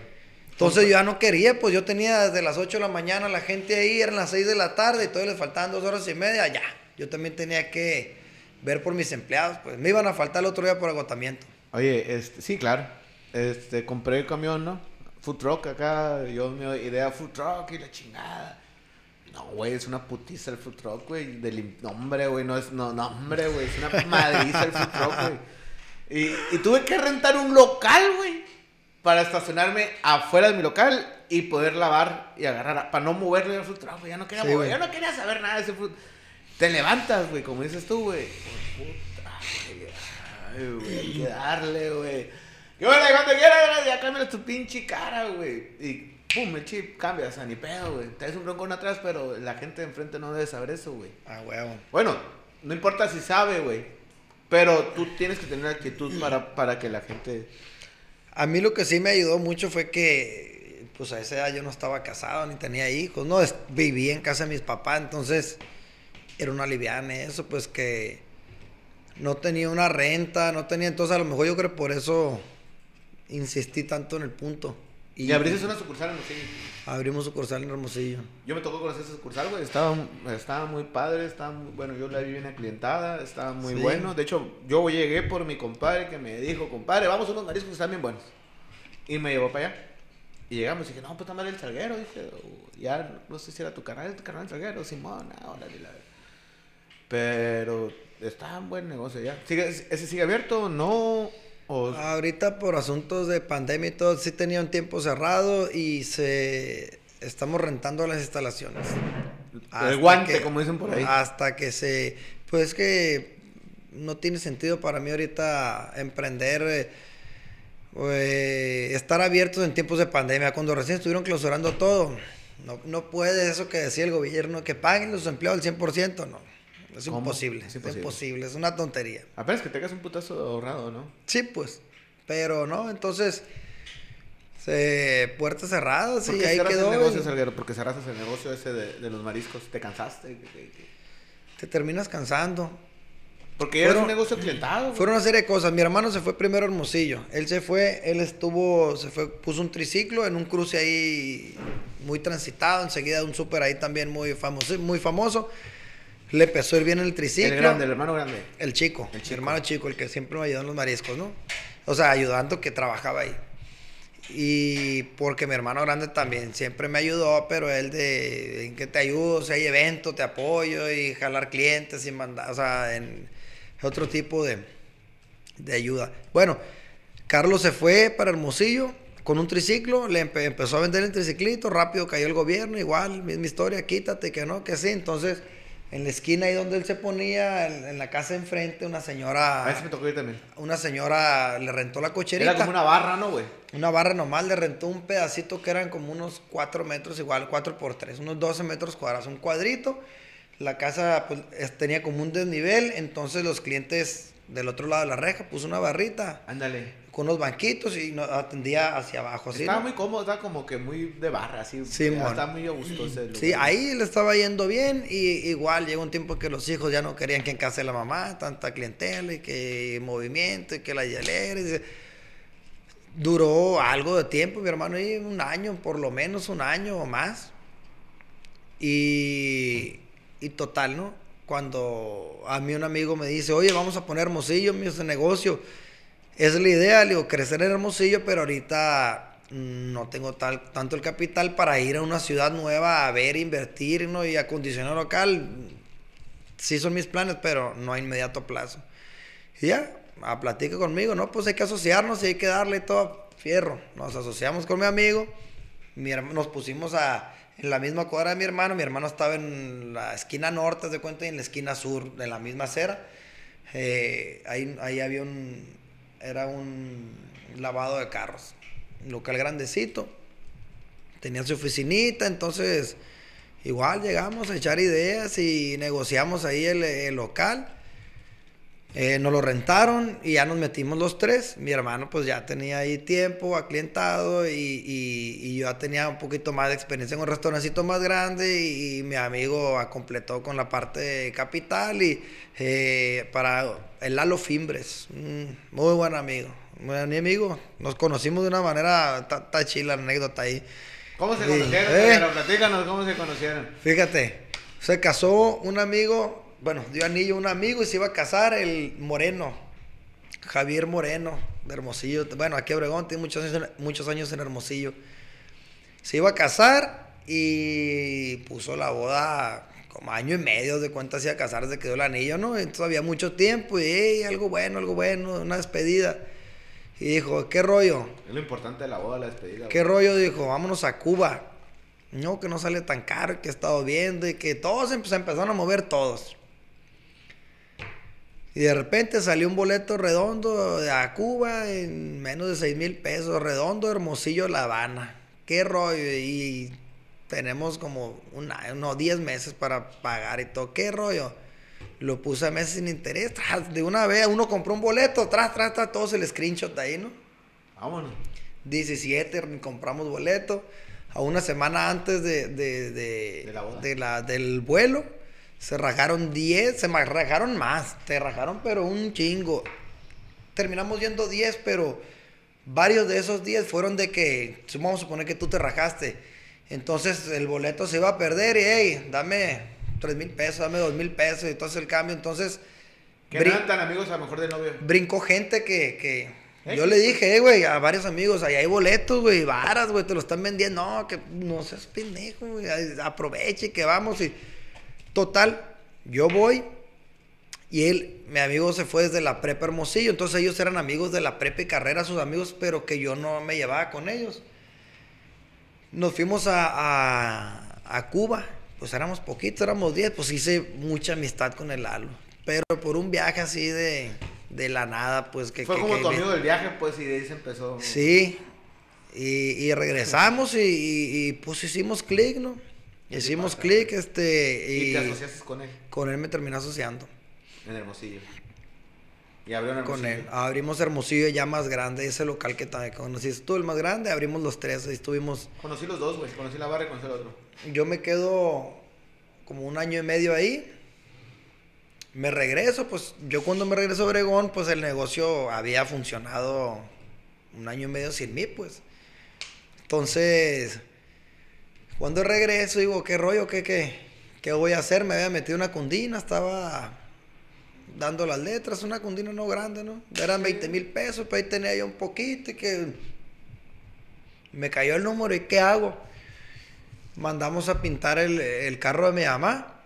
Entonces yo ya no quería, pues yo tenía desde las 8 de la mañana la gente ahí, eran las 6 de la tarde y todavía les faltaban dos horas y media, ya. Yo también tenía que ver por mis empleados, pues me iban a faltar el otro día por agotamiento. Oye, este, sí, claro. Este, compré el camión, ¿no? Food truck acá, yo mi idea food truck y la chingada. No, güey, es una putiza el food truck, güey. Del nombre, güey, no es, no, no, hombre, güey, es una madriza el food truck, güey. Y, y tuve que rentar un local, güey, para estacionarme afuera de mi local y poder lavar y agarrar, para no moverle el food truck, güey. Ya no quería Sí, mover, ya no quería saber nada de ese food. Te levantas, güey, como dices tú, güey. Puta, güey. Ay, güey, hay que darle, güey. Y bueno, cuando quieras, ya cámbiale tu pinche cara, güey. Y pum, el chip cambia, o sea, ni pedo, güey. Traes un broncón atrás, pero la gente de enfrente no debe saber eso, güey. Ah, huevo. Bueno, no importa si sabe, güey. Pero tú tienes que tener actitud para, para que la gente. A mí lo que sí me ayudó mucho fue que, pues a esa edad yo no estaba casado ni tenía hijos, no, vivía en casa de mis papás, entonces era una liviana eso, pues que no tenía una renta, no tenía, entonces a lo mejor yo creo por eso insistí tanto en el punto. Y, abriste una sucursal en Hermosillo. Abrimos sucursal en Hermosillo. Yo me tocó conocer esa sucursal, güey. Estaba, estaba muy padre, estaba muy, bueno, yo la vi bien aclientada, estaba muy Sí. bueno. De hecho, yo llegué por mi compadre que me dijo, compadre, vamos a unos mariscos que están bien buenos. Y me llevó para allá. Y llegamos y dije, no, pues está mal el salguero. Dije, "O ya no sé si era tu canal, tu canal el salguero, Simón, ahora la Pero está en buen negocio ya. ¿Sigue, ¿Ese sigue abierto? ¿No? O... Ahorita por asuntos de pandemia y todo, sí tenía un tiempo cerrado y se estamos rentando las instalaciones. el guante, que- como dicen por ahí. Hasta que se. Pues es que no tiene sentido para mí ahorita emprender. eh, eh, estar abiertos en tiempos de pandemia. Cuando recién estuvieron clausurando todo, no, no puede eso que decía el gobierno, que paguen los empleados al 100%. No, es imposible. Es Es imposible. Es una tontería. Apenas que tengas un putazo ahorrado, ¿no? Sí, pues. Pero no, entonces. Se, puertas cerradas ¿Por y qué ahí cerraste quedó. el negocio, Salguero? Porque cerraste el negocio ese de, de los mariscos. ¿Te cansaste? Te terminas cansando. Porque era un negocio clientado. güey. Fueron una serie de cosas. Mi hermano se fue primero a Hermosillo. Él se fue, él estuvo, se fue, puso un triciclo en un cruce ahí muy transitado. Enseguida un súper ahí también muy famoso, muy famoso. Le empezó a ir bien el triciclo. El grande, el hermano grande. El chico, El chico. hermano chico, el que siempre me ayudó en los mariscos, ¿no? O sea, ayudando que trabajaba ahí. Y porque mi hermano grande también siempre me ayudó, pero él de en que te ayudo, si hay evento, te apoyo y jalar clientes y mandar, o sea, en otro tipo de, de ayuda. Bueno, Carlos se fue para Hermosillo con un triciclo, le empe- empezó a vender el triciclito, rápido cayó el gobierno, igual, misma historia, quítate, que no, que sí. Entonces, en la esquina ahí donde él se ponía, en, en la casa enfrente, una A señora, veces me tocó ir también. una señora le rentó la cocherita. Era como una barra, ¿no, güey? Una barra normal le rentó un pedacito que eran como unos 4 metros, igual 4 por 3, unos 12 metros cuadrados, un cuadrito. La casa pues, es- tenía como un desnivel, entonces los clientes del otro lado de la reja puso una barrita Ándale. Con unos banquitos y no- atendía hacia abajo. Así, estaba ¿no? muy cómodo, estaba como que muy de barra, así. Sí. Estaba muy a gusto ese lugar. Sí, ahí le estaba yendo bien y igual llegó un tiempo que los hijos ya no querían que en casa de la mamá, tanta clientela y que movimiento y que la hielera. y se- Duró algo de tiempo, mi hermano, y un año, por lo menos un año o más. Y, y total, ¿no? Cuando a mí un amigo me dice, oye, vamos a poner Hermosillo en ese negocio. Es la idea, digo, crecer en Hermosillo, pero ahorita mm, no tengo tal, tanto el capital para ir a una ciudad nueva a ver, invertir ¿no? y acondicionar local. Sí son mis planes, pero no a inmediato plazo. Y ya, a platica conmigo, ¿no? Pues hay que asociarnos y hay que darle todo fierro. Nos asociamos con mi amigo, mi nos pusimos a, en la misma cuadra de mi hermano. Mi hermano estaba en la esquina norte, de cuenta, y en la esquina sur, de la misma acera. Eh, ahí, ahí había un, era un lavado de carros, un local grandecito. Tenía su oficinita, entonces igual llegamos a echar ideas y negociamos ahí el, el local. Eh, nos lo rentaron y ya nos metimos los tres. Mi hermano pues ya tenía ahí tiempo aclientado y, y, y yo ya tenía un poquito más de experiencia en un restaurancito más grande y, y mi amigo completó con la parte de capital y eh, para el Lalo Fimbres, muy buen amigo, muy buen amigo. Nos conocimos de una manera, está chila la anécdota ahí. ¿Cómo se conocieron? Eh. Pero platícanos cómo se conocieron. Fíjate, se casó un amigo, bueno, dio anillo a un amigo y se iba a casar el Moreno, Javier Moreno, de Hermosillo. Bueno, aquí Obregón tiene muchos años, en- muchos años en Hermosillo. Se iba a casar y puso la boda como año y medio de cuenta se iba a casar desde que dio el anillo, ¿no? Entonces había mucho tiempo y "Ey, algo bueno, algo bueno, una despedida. Y dijo, ¿qué rollo? Es lo importante de la boda, la despedida. ¿Qué güey. rollo? Dijo, vámonos a Cuba. No, que no sale tan caro, que he estado viendo y que todos se empezaron a mover todos. Y de repente salió un boleto redondo a Cuba en menos de 6 mil pesos, redondo, Hermosillo, La Habana. ¿Qué rollo? Y tenemos como una, no, 10 meses para pagar y todo. ¿Qué rollo? Lo puse a meses sin interés, tras, de una vez, uno compró un boleto, tras, tras, tras, todos el screenshot ahí, ¿no? Vámonos. 17 compramos boleto. A una semana antes de, de, de- De la boda. de la- del vuelo, se rajaron 10, se rajaron más, te rajaron pero un chingo. Terminamos yendo 10, pero varios de esos 10 fueron de que, vamos a suponer que tú te rajaste. Entonces el boleto se iba a perder y, hey, dame 3 mil pesos, dame 2 mil pesos, y entonces el cambio. Entonces, Que brin- no eran tan amigos a lo mejor del novio. brincó gente que, que ¿Eh? yo le dije, eh, güey, a varios amigos, ahí hay boletos, güey, varas, güey, te lo están vendiendo. No, que no seas pendejo, güey, aproveche que vamos y total, yo voy y él, mi amigo se fue desde la prepa Hermosillo, entonces ellos eran amigos de la prepa y carrera, sus amigos, pero que yo no me llevaba con ellos. Nos fuimos a, a, a Cuba, pues éramos poquitos, éramos 10, pues hice mucha amistad con el Lalo. Pero por un viaje así de, de la nada, pues que... Fue que- como que tu me- amigo del viaje, pues, y de ahí se empezó. Sí, y, y regresamos y, y- y, pues hicimos clic, ¿no? Hicimos clic, este, Y y te asociaste con él con él me terminé asociando. en Hermosillo. Y abrió en Con Hermosillo. él. Abrimos Hermosillo ya más grande, ese local que también conociste tú, el más grande, abrimos los tres, ahí estuvimos. Conocí los dos, güey. Conocí la barra y conocí el otro. Yo me quedo como un año y medio ahí. Me regreso, pues yo cuando me regreso a Obregón, pues el negocio había funcionado un año y medio sin mí, pues. Entonces, cuando regreso, digo, ¿qué rollo? ¿Qué, qué, qué voy a hacer? Me había metido una cundina, estaba dando las letras, una cundina no grande, ¿no? Eran 20 mil pesos, pero ahí tenía yo un poquito y que me cayó el número y ¿qué hago? Mandamos a pintar el, el carro de mi mamá.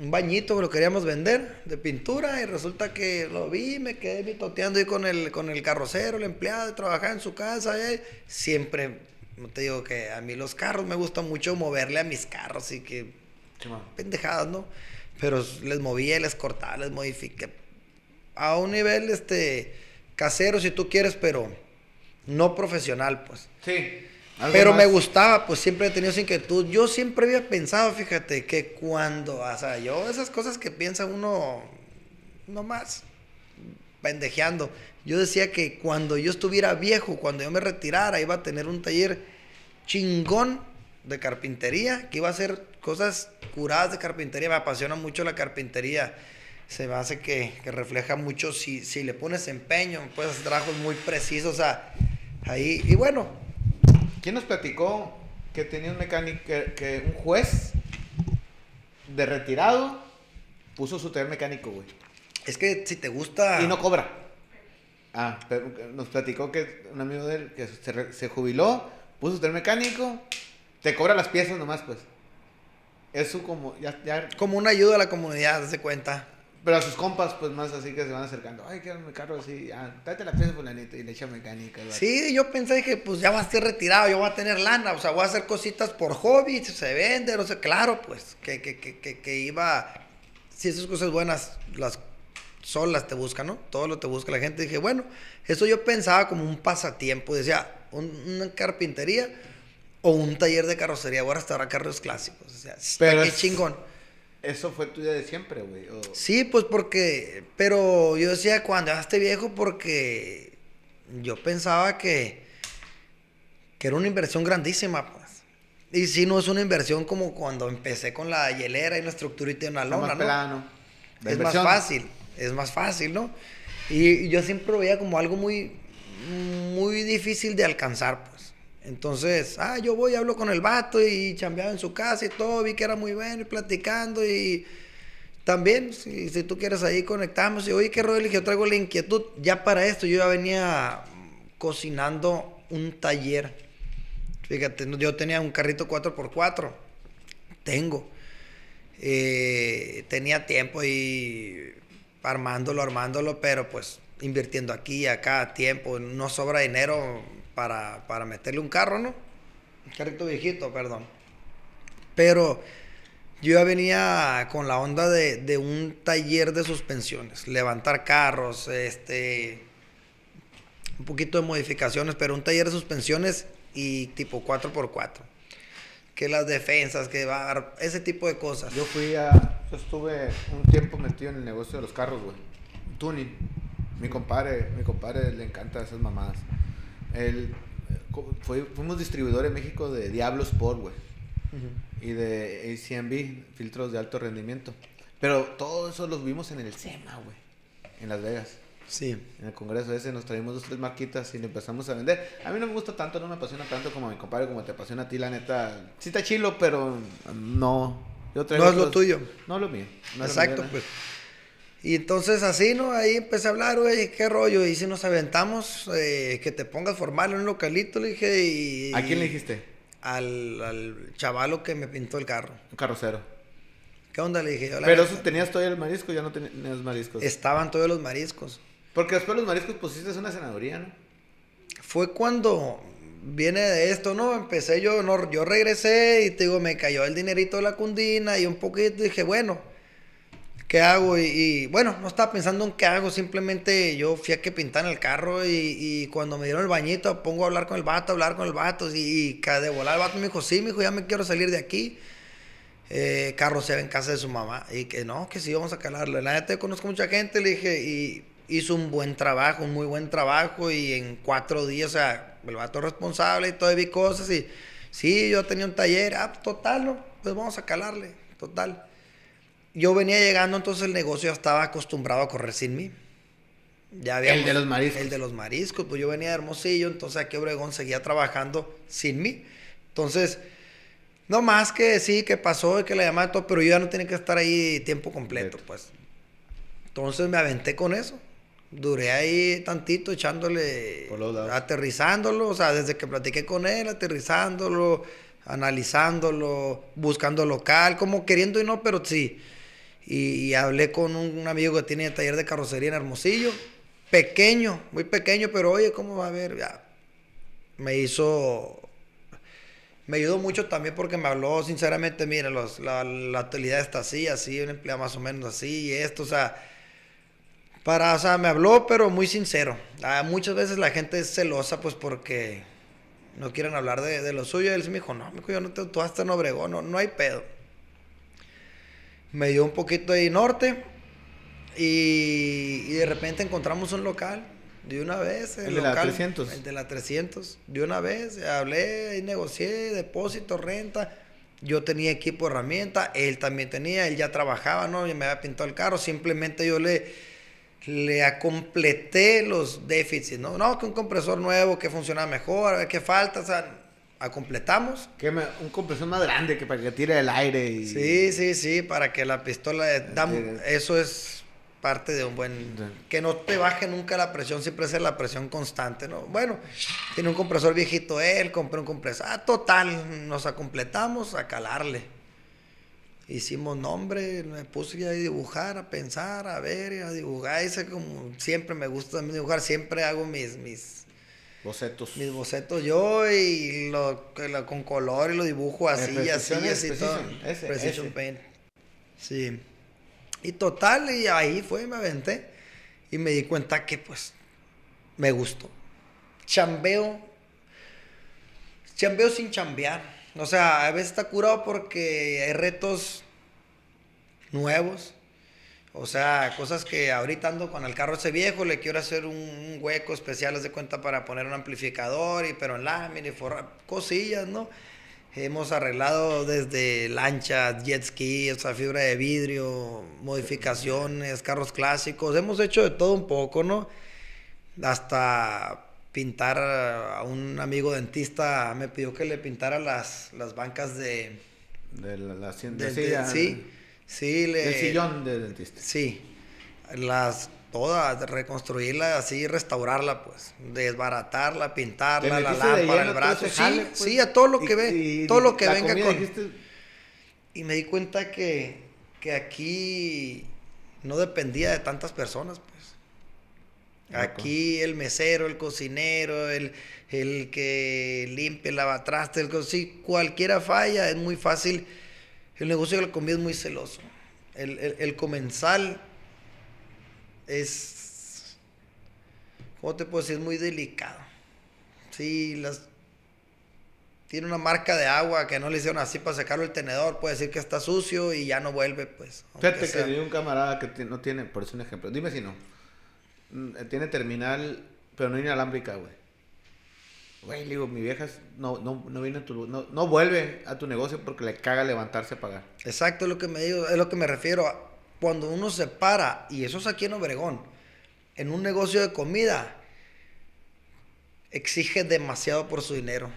Un bañito que lo queríamos vender de pintura y resulta que lo vi, me quedé mitoteando ahí con el, con el carrocero, el empleado, trabajaba en su casa. eh. Siempre, no te digo que a mí los carros me gusta mucho moverle a mis carros y que pendejadas, ¿no? Pero les movía, les cortaba, les modifiqué. A un nivel este casero si tú quieres, pero no profesional, pues. Sí. Pero me más. gustaba, pues siempre he tenido esa inquietud. Yo siempre había pensado, fíjate, que cuando, o sea, yo esas cosas que piensa uno nomás pendejeando. Yo decía que cuando yo estuviera viejo, cuando yo me retirara, iba a tener un taller chingón de carpintería, que iba a hacer cosas curadas de carpintería. Me apasiona mucho la carpintería. Se me hace que, que refleja mucho si, si le pones empeño, puedes hacer trabajos muy precisos. Ahí, y bueno, ¿Quién nos platicó que tenía un mecánico, que, que un juez de retirado puso su taller mecánico, güey? es que si te gusta. Y no cobra. Ah, pero nos platicó que un amigo de él que se jubiló, puso taller mecánico, te cobra las piezas nomás, pues. Eso como, ya, ya, Como una ayuda a la comunidad, se cuenta. pero a sus compas, pues más así que se van acercando. Ay, quiero mi carro así, ah, date la pieza, fulanito, y le echa mecánica. Sí, yo pensé que pues ya va a estar retirado, yo voy a tener lana, o sea, voy a hacer cositas por hobby, si se vende, no sé, claro, pues, que, que, que, que, que iba, si esas cosas buenas, las solas te buscan, ¿no? Todo lo te busca la gente. Dije, bueno, eso yo pensaba como un pasatiempo, decía, una carpintería o un taller de carrocería, ahora hasta ahora carros clásicos, o sea, Pero qué es- chingón. eso fue tu idea de siempre, güey. o- Sí, pues porque, pero yo decía cuando ya esté viejo porque yo pensaba que, que era una inversión grandísima, pues. Y si no es una inversión como cuando empecé con la hielera y la estructurita de una lona, más ¿no? pelano. La es inversión. más fácil, es más fácil, ¿no? Y yo siempre lo veía como algo muy, muy difícil de alcanzar, pues. Entonces, ah, yo voy, hablo con el vato y chambeaba en su casa y todo, vi que era muy bueno y platicando y también, si, tú quieres ahí conectamos y oye, qué rollo, yo traigo la inquietud, ya para esto yo ya venía cocinando un taller. Fíjate, yo tenía un carrito 4x4, tengo. Eh, tenía tiempo y armándolo, armándolo, pero pues invirtiendo aquí acá tiempo, no sobra dinero para, para meterle un carro, ¿no? Un carrito viejito, perdón. Pero yo ya venía con la onda de, de un taller de suspensiones, levantar carros, este, un poquito de modificaciones, pero un taller de suspensiones y tipo 4x4. Que las defensas, que va, ese tipo de cosas. Yo fui a. Yo estuve un tiempo metido en el negocio de los carros, güey. Tuning. Mi compadre, mi compadre le encanta esas mamadas. Él, eh, fue- fuimos distribuidores en México de Diablo Sport, güey. Y de ACMB, filtros de alto rendimiento. Pero todo eso los vimos en el SEMA, güey. En Las Vegas. Sí. En el congreso ese nos traímos dos, tres marquitas y le empezamos a vender. A mí no me gusta tanto, no me apasiona tanto como a mi compadre, como te apasiona a ti, la neta. Sí está chilo, pero no. Yo No es lo tuyo. No es lo mío. no lo Exacto, mío, pues. Y entonces así, ¿no? Ahí empecé a hablar, güey, qué rollo. Y si nos aventamos, eh, que te pongas formal en un localito, le dije. Y, ¿A quién le dijiste? Al, al chavalo que me pintó el carro. Un carrocero. ¿Qué onda? Le dije yo. la Pero eso tenías todavía el marisco, ya no tenías mariscos. Estaban todos los mariscos. Porque después los mariscos pusiste una senaduría, ¿no? Fue cuando viene de esto, ¿no? Empecé yo, no, yo regresé y te digo, me cayó el dinerito de la cundina y un poquito dije, bueno, ¿qué hago? Y, bueno, no estaba pensando en qué hago, simplemente yo fui a que pintar el carro y, cuando me dieron el bañito, pongo a hablar con el vato, a hablar con el vato y, de volar el vato me dijo, sí, me dijo, ya me quiero salir de aquí. Eh, carro se ve en casa de su mamá y que no, que sí, vamos a calarlo. La neta, conozco mucha gente, le dije, y hizo un buen trabajo, un muy buen trabajo y en cuatro días, o sea, el vato responsable y todo, vi cosas y sí, yo tenía un taller, ah, total, ¿no? Pues vamos a calarle, total. Yo venía llegando, entonces el negocio ya estaba acostumbrado a correr sin mí. Ya El de los mariscos. El de los mariscos, pues yo venía de Hermosillo, entonces aquí Obregón seguía trabajando sin mí. Entonces, no más que sí, que pasó y que la llamada y todo, pero yo ya no tenía que estar ahí tiempo completo, pues. Entonces me aventé con eso. Duré ahí tantito echándole, Por los lados. aterrizándolo, o sea, desde que platiqué con él, aterrizándolo, analizándolo, buscando local, como queriendo y no, pero sí. Y, hablé con un amigo que tiene taller de carrocería en Hermosillo, pequeño, muy pequeño, pero oye, ¿cómo va a ver? Ya. Me hizo me ayudó mucho también porque me habló sinceramente, los, la, utilidad está así, así, un empleado más o menos así, y esto, o sea, para, o sea, me habló, pero muy sincero. Muchas veces la gente es celosa, pues porque no quieren hablar de, lo suyo. Él sí me dijo, no, yo no te, tú hasta en no, no hay pedo. Me dio un poquito ahí norte y, y de repente encontramos un local. De una vez, El de la local, 300. El de la 300. De una vez, hablé y negocié, depósito, renta. Yo tenía equipo, herramienta, él también tenía, él ya trabajaba, ¿no? Ya me había pintado el carro, simplemente yo le, le completé los déficits, ¿no? No, que un compresor nuevo, que funciona mejor, a ver qué falta, o sea, completamos. Que me- un compresión más grande que para que tire el aire y... Sí, sí, sí, para que la pistola, da- Sí. eso es parte de un buen, que no te baje nunca la presión, siempre sea la presión constante, ¿no? Bueno, tiene un compresor viejito él, compré un compresor, ah, total, nos completamos a calarle. Hicimos nombre, me puse a dibujar, a pensar, a ver, a dibujar, hice como siempre me gusta también dibujar, siempre hago mis, mis, Bocetos. mis bocetos yo y lo, con color y lo dibujo así, Eh, así, Precision, así, todo. Precision, ese, Precision ese. Paint. Sí. Y total, y ahí fue, me aventé. Y me di cuenta que pues me gustó. Chambeo. Chambeo sin chambear. O sea, a veces está curado porque hay retos nuevos. O sea, cosas que ahorita ando con el carro ese viejo, le quiero hacer un, un hueco especial, de cuenta, para poner un amplificador, y pero en lámina y forrar, cosillas, ¿no? Hemos arreglado desde lanchas, jet ski, o sea, fibra de vidrio, modificaciones, carros clásicos. Hemos hecho de todo un poco, ¿no? Hasta pintar a un amigo dentista me pidió que le pintara las, las bancas de... De la, la sí, sí, le... El sillón del dentista. Sí, las todas, reconstruirla así, restaurarla, pues, desbaratarla, pintarla, ¿Te la lámpara, el brazo, sí, pues? sí, a todo lo que Y- ve, y todo lo que venga con... dijiste, Y me di cuenta que, que aquí no dependía de tantas personas, pues. Aquí el mesero, el cocinero, el, el que limpia, el lavatraste, el sí, cualquiera falla, es muy fácil. El negocio de la comida es muy celoso. El, el- el comensal es, ¿cómo te puedo decir? Es muy delicado. Sí, las, tiene una marca de agua que no le hicieron así para sacarlo el tenedor, puede decir que está sucio y ya no vuelve, pues. Fíjate que vi un camarada que no tiene, por eso un ejemplo, dime si no. Mm, eh, Tiene terminal, pero no inalámbrica, güey. Güey, digo, mi vieja no, no, no viene a tu, no, no vuelve a tu negocio porque le caga levantarse a pagar. Exacto, es lo que me digo, es lo que me refiero. Cuando uno se para, y eso es aquí en Obregón, en un negocio de comida, exige demasiado por su dinero.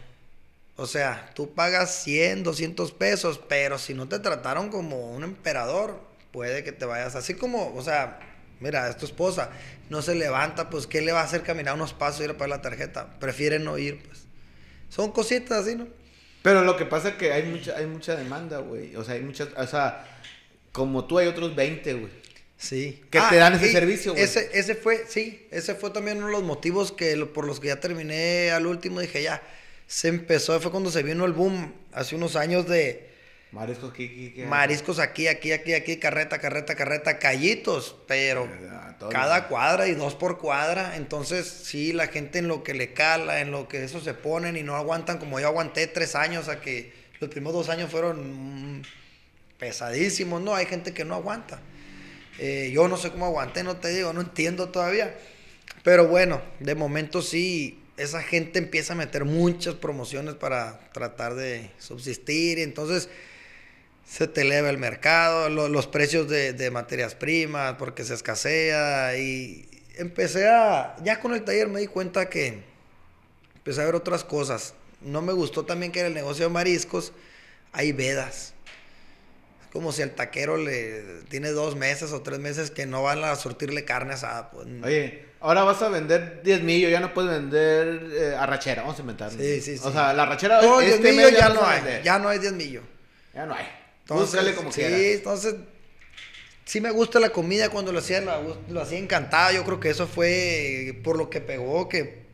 O sea, tú pagas 100, 200 pesos, pero si no te trataron como un emperador, puede que te vayas así como, o sea, mira, es tu esposa, no se levanta, pues ¿qué le va a hacer caminar unos pasos y ir a pagar la tarjeta? Prefiere no ir, pues. Son cositas así, ¿no? Pero lo que pasa es que hay mucha, hay mucha demanda, güey. O sea, hay muchas, o sea, como tú hay otros 20, güey. Sí. Que te dan ese servicio, güey. Ese, ese fue, sí, ese fue también uno de los motivos que lo- por los que ya terminé al último. Dije, ya, se empezó, fue cuando se vino el boom hace unos años de Mariscos, ¿qué, qué, qué? mariscos aquí, aquí, aquí, aquí, carreta, carreta, carreta, callitos, pero todo cada bien. cuadra y dos por cuadra. Entonces, sí, la gente en lo que le cala, en lo que eso se ponen y no aguantan, como yo aguanté tres años, a que los primeros dos años fueron mm, pesadísimos, ¿no? Hay gente que no aguanta. Eh, yo no sé cómo aguanté, no te digo, no entiendo todavía. Pero bueno, de momento sí, esa gente empieza a meter muchas promociones para tratar de subsistir entonces se te eleva el mercado, lo- los precios de, de materias primas porque se escasea y empecé a, ya con el taller me di cuenta que empecé a ver otras cosas. No me gustó también que en el negocio de mariscos hay vedas. Es como si el taquero le tiene dos meses o tres meses que no van a surtirle carne asada. Pues, Oye, ahora vas a vender 10 millos, ya no puedes vender eh, arrachera, vamos a inventar. Sí, sí, O sí. sea, la arrachera no, este 10 mes millos ya vas no hay, ya no hay 10 millos. Ya no hay. Entonces, Búscale como sí, entonces sí me gusta la comida cuando lo hacía, lo, lo hacía encantado. Yo creo que eso fue por lo que pegó, que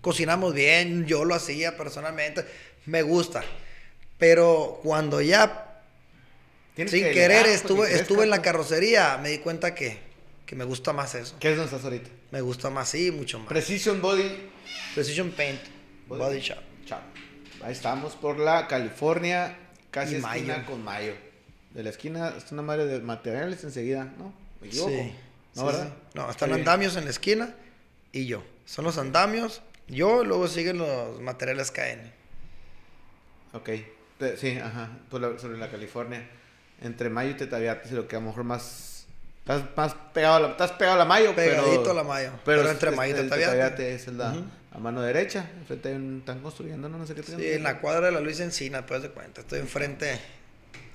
cocinamos bien, yo lo hacía personalmente, me gusta. Pero cuando ya sin que querer estuve, estuve en la carrocería, me di cuenta que, que me gusta más eso. ¿Qué es donde estás ahorita? Me gusta más, sí, mucho más. Precision Body. Precision Paint, Body Shop. Chao. Ahí estamos por la California, casi esquina Mayo. con Mayo. De la esquina está una madre de materiales enseguida, ¿no? ¿Me equivoco? Sí, ¿No, sí, verdad? sí. No, están Sí. andamios en la esquina y yo. Son los andamios, yo, luego siguen los materiales KN. Ok. Sí, ajá. La- sobre la California. Entre Mayo y Tetaviate, lo que a lo mejor más. Estás más pegado a la, estás pegado a la Mayo, Pegadito pero. a la Mayo. Pero, Pero entre es- Mayo y el Tetaviate. Tetaviate es la Ujú. A mano derecha. Enfrente hay un. Están construyendo, no, no sé qué Sí, en la cuadra de la Luis Encina, pues de cuenta. Estoy enfrente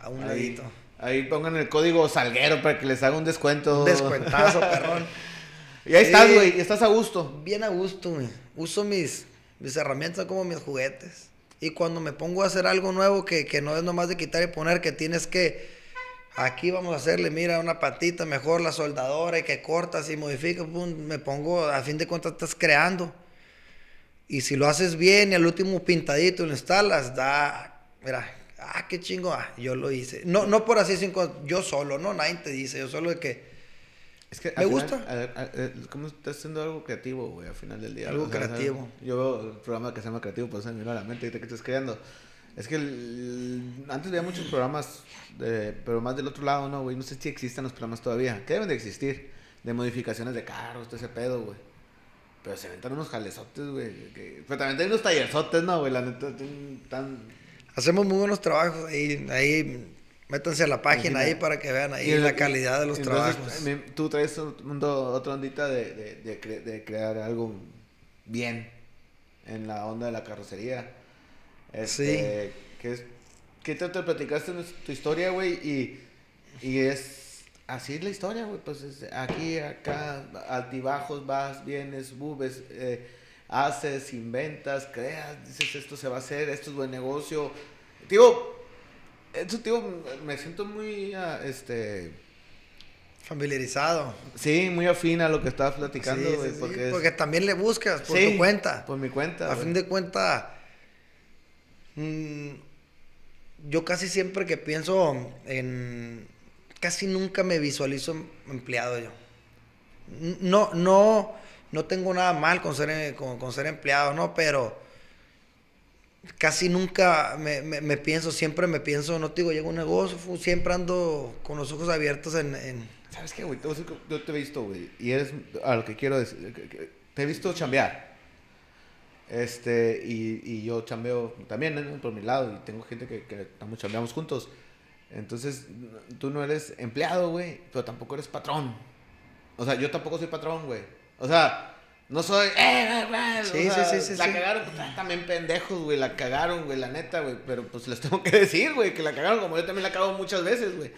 a un Ahí, ladito. ahí pongan el código salguero para que les haga un descuento. Un descuentazo, perrón. Y ahí Sí. estás, güey. Estás a gusto. Bien a gusto, güey. Uso mis, mis herramientas como mis juguetes. Y cuando me pongo a hacer algo nuevo que, que no es nomás de quitar y poner, que tienes que. Aquí vamos a hacerle, mira, una patita mejor, la soldadora, y que cortas y modificas, pum, me pongo, a fin de cuentas estás creando. Y si lo haces bien y al último pintadito lo instalas, da, mira, ah, qué chingo, ah, yo lo hice. No, no por así, cinco, yo solo, no, nadie te dice, yo solo de que, Es que Me gusta. a- a- a- ¿Cómo estás haciendo algo creativo, güey? Al final del día. Algo creativo. Yo veo el programa que se llama Creativo, pues se me vino a la mente ahorita que estás creando. Es que el- antes había muchos programas, de- pero más del otro lado, ¿no, güey? No sé si existen los programas todavía. Que deben de existir. De modificaciones de carros, todo ese pedo, güey. Pero se aventan unos jalezotes, güey. que- Pero también hay unos tallerzotes, ¿no, güey? La neta, tan... Hacemos muy buenos trabajos ahí, ahí métanse a la página ahí para que vean ahí el- la calidad de los entonces, trabajos. Tú traes mundo- otra ondita de, de, de cre- de crear algo bien en la onda de la carrocería. Este, Que es, que te, te platicaste nues- tu historia, güey, y, y es así es la historia, güey. Pues es aquí, acá, altibajos, vas, vienes, bubes, eh, haces, inventas, creas, dices esto se va a hacer, esto es buen negocio. Tío, eso, tío, me siento muy, ah, este, Familiarizado. sí, muy afín a lo que estabas platicando, Sí, güey, sí, sí, porque, es- porque también le buscas por tu cuenta. Por mi cuenta. A güey. fin de cuentas, mm, yo casi siempre que pienso en... Casi nunca me visualizo em- empleado yo. No, no, no tengo nada mal con ser, eh, con, con ser empleado, ¿no? Pero casi nunca me, me- me pienso, siempre me pienso, no te digo, llego a un negocio, siempre ando con los ojos abiertos en... en- ¿Sabes qué, güey? Yo te he visto, güey. Y eres a lo que quiero decir. Te he visto chambear. Este, y, y yo chambeo también ¿no? por mi lado. Y tengo gente que, que chambeamos juntos. Entonces, tú no eres empleado, güey. Pero tampoco eres patrón. O sea, yo tampoco soy patrón, güey. O sea, no soy. ¡Eh, güey! O Sí, sea, sí, sí, sí, La sí. cagaron, pues, también pendejos, güey. La cagaron, güey, la neta, güey. Pero pues les tengo que decir, güey, que la cagaron como yo también la cago muchas veces, güey.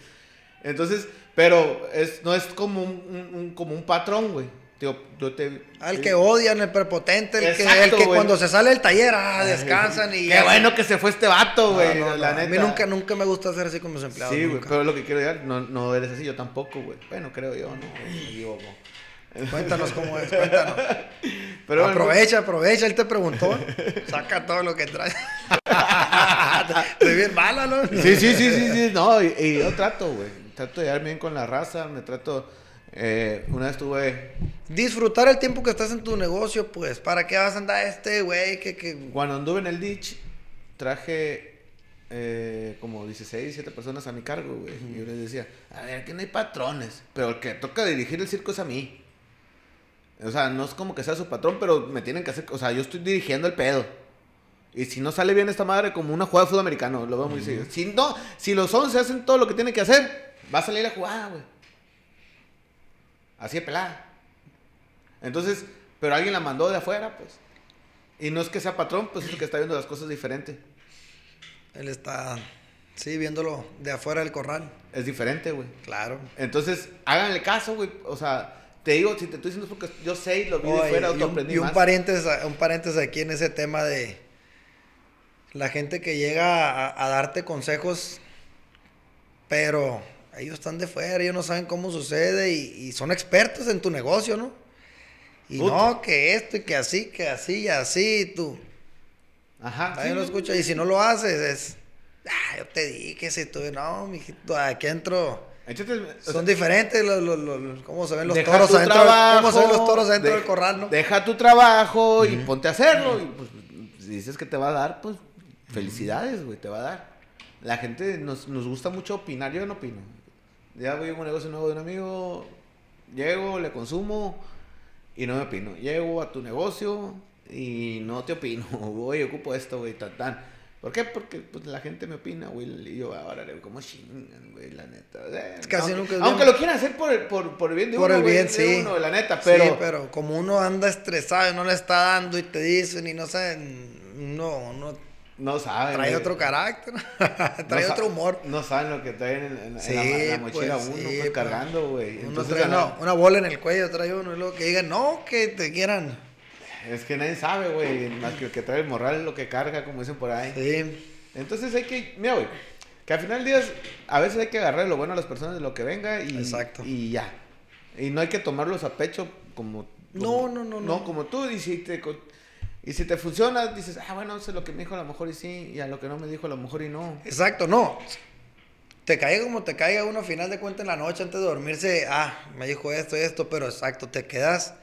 Entonces, pero es, no es como un, un- un- como un patrón, güey. Tío, yo te... Al que odian, el prepotente, el que, el que güey. cuando se sale del taller, ah, descansan y... Qué bueno que se fue este vato, güey. no, la no, neta. A mí nunca, nunca me gusta hacer así con mis empleados. Sí, güey, pero lo que quiero decir, no, no eres así, yo tampoco, güey. Bueno, creo yo, ¿no? Equivoco. Cuéntanos cómo es, cuéntanos. Pero bueno, aprovecha, aprovecha, él te preguntó. Saca todo lo que trae. Estoy bien mala, ¿no? Sí, sí, sí, sí, sí, no, y, y yo trato, güey. Trato de llevar bien con la raza, me trato... eh, una vez tuve... Disfrutar el tiempo que estás en tu negocio, pues. ¿Para qué vas a andar este, güey? Que, que... Cuando anduve en el ditch, traje eh, como 16, 17 personas a mi cargo, güey. Y yo les decía, a ver, aquí no hay patrones, pero el que toca dirigir el circo es a mí. O sea, no es como que sea su patrón, pero me tienen que hacer, o sea, yo estoy dirigiendo el pedo. Y si no sale bien esta madre como una jugada de fútbol americano, lo veo muy serio. Si no, si los 11 hacen todo lo que tienen que hacer, va a salir la jugada, güey. Así de pelada. Entonces, pero alguien la mandó de afuera, pues. Y no es que sea patrón, pues es el que está viendo las cosas diferente. Él está, sí, viéndolo de afuera del corral. Es diferente, güey. Claro. Entonces, háganle caso, güey. O sea, te digo, si te estoy diciendo es porque yo sé y lo vi de fuera, y un, y un más. paréntesis, un paréntesis aquí en ese tema de la gente que llega a, a darte consejos, pero ellos están de fuera, ellos no saben cómo sucede y, y son expertos en tu negocio, ¿no? Y Puta. no, que esto y que así, que así y así, y tú. Ajá. Nadie sí, lo. Y si no lo haces, es. Ah, yo te dije, si tú. No, mijito, aquí entro. Sea, Son diferentes los, los, los- los- cómo se ven los toros adentro. cómo se ven los trabajo, toros adentro de- del corral, ¿no? Deja tu trabajo y ponte a hacerlo. Y pues, si dices que te va a dar, pues felicidades, güey, te va a dar. La gente nos, nos gusta mucho opinar, yo no opino. Ya voy a un negocio nuevo de un amigo, llego, le consumo y no me opino. Llego a tu negocio y no te opino. Oye, ocupo esto, güey, tan, tan. ¿Por qué? Porque pues, la gente me opina, güey. Y yo, ahora, ¿cómo chingan, güey? La neta. Eh, Casi aunque, nunca aunque lo quieran hacer por el, por, por el bien de Por uno, el güey, bien, sí. uno, la neta. Pero, Sí, pero como uno anda estresado y no le está dando y te dicen y no saben, no, no no saben. trae güey. otro carácter, trae otro humor. No saben lo que traen en, en- en Sí, la, la mochila pues, uno, sí, pues, pues. cargando, güey. Uno Entonces, trae una, una bola en el cuello, trae uno y luego que digan, no, que te quieran. es que nadie sabe, güey. Más que el que trae el morral es lo que carga, como dicen por ahí. Sí, Entonces hay que, mira, güey, que al final del día, a veces hay que agarrar lo bueno a las personas de lo que venga y, Exacto. y ya. Y no hay que tomarlos a pecho como... No, como- no, no, No, no. como tú, y si te, co- y si te funciona, dices, ah, bueno, eso es lo que me dijo a lo mejor y sí, y a lo que no me dijo a lo mejor y no. exacto, no. Te caiga como te caiga uno a final de cuentas en la noche antes de dormirse, ah, me dijo esto y esto, pero exacto, te quedas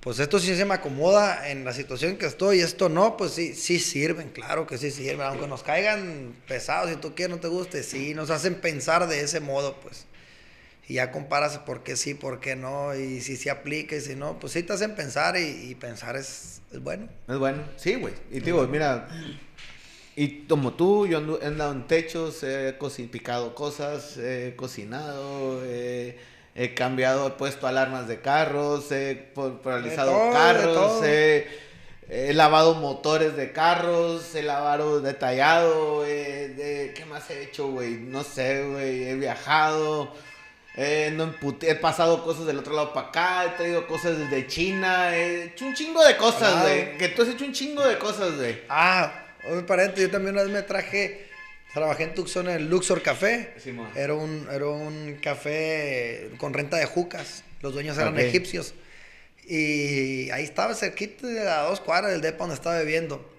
pues esto sí se me acomoda en la situación que estoy, esto no, pues sí, sí sirven, claro que sí sirven, aunque nos caigan pesados, si tú quieres, no te guste, sí, nos hacen pensar de ese modo, pues. Y ya comparas por qué sí, por qué no, y si se aplica y si no, pues sí te hacen pensar y, pensar es, es, bueno. Es bueno, sí, güey. Y digo, mira, y como tú, yo he andado en techos, he picado cosas, he cocinado, he he cambiado, he puesto alarmas de carros, he paralizado carros, he, lavado motores de carros, he lavado detallado, de, ¿qué más he hecho, güey? No sé, güey, he viajado. No he pasado cosas del otro lado para acá, he traído cosas desde China, he hecho un chingo de cosas, güey. Que tú has hecho un chingo de cosas, güey. Ah, paréntesis, yo también una vez me traje Trabajé en Tucson en el Luxor Café. era, un, era un café con renta de jucas. Los dueños eran egipcios. Y ahí estaba cerquita de a dos cuadras del depa donde estaba bebiendo.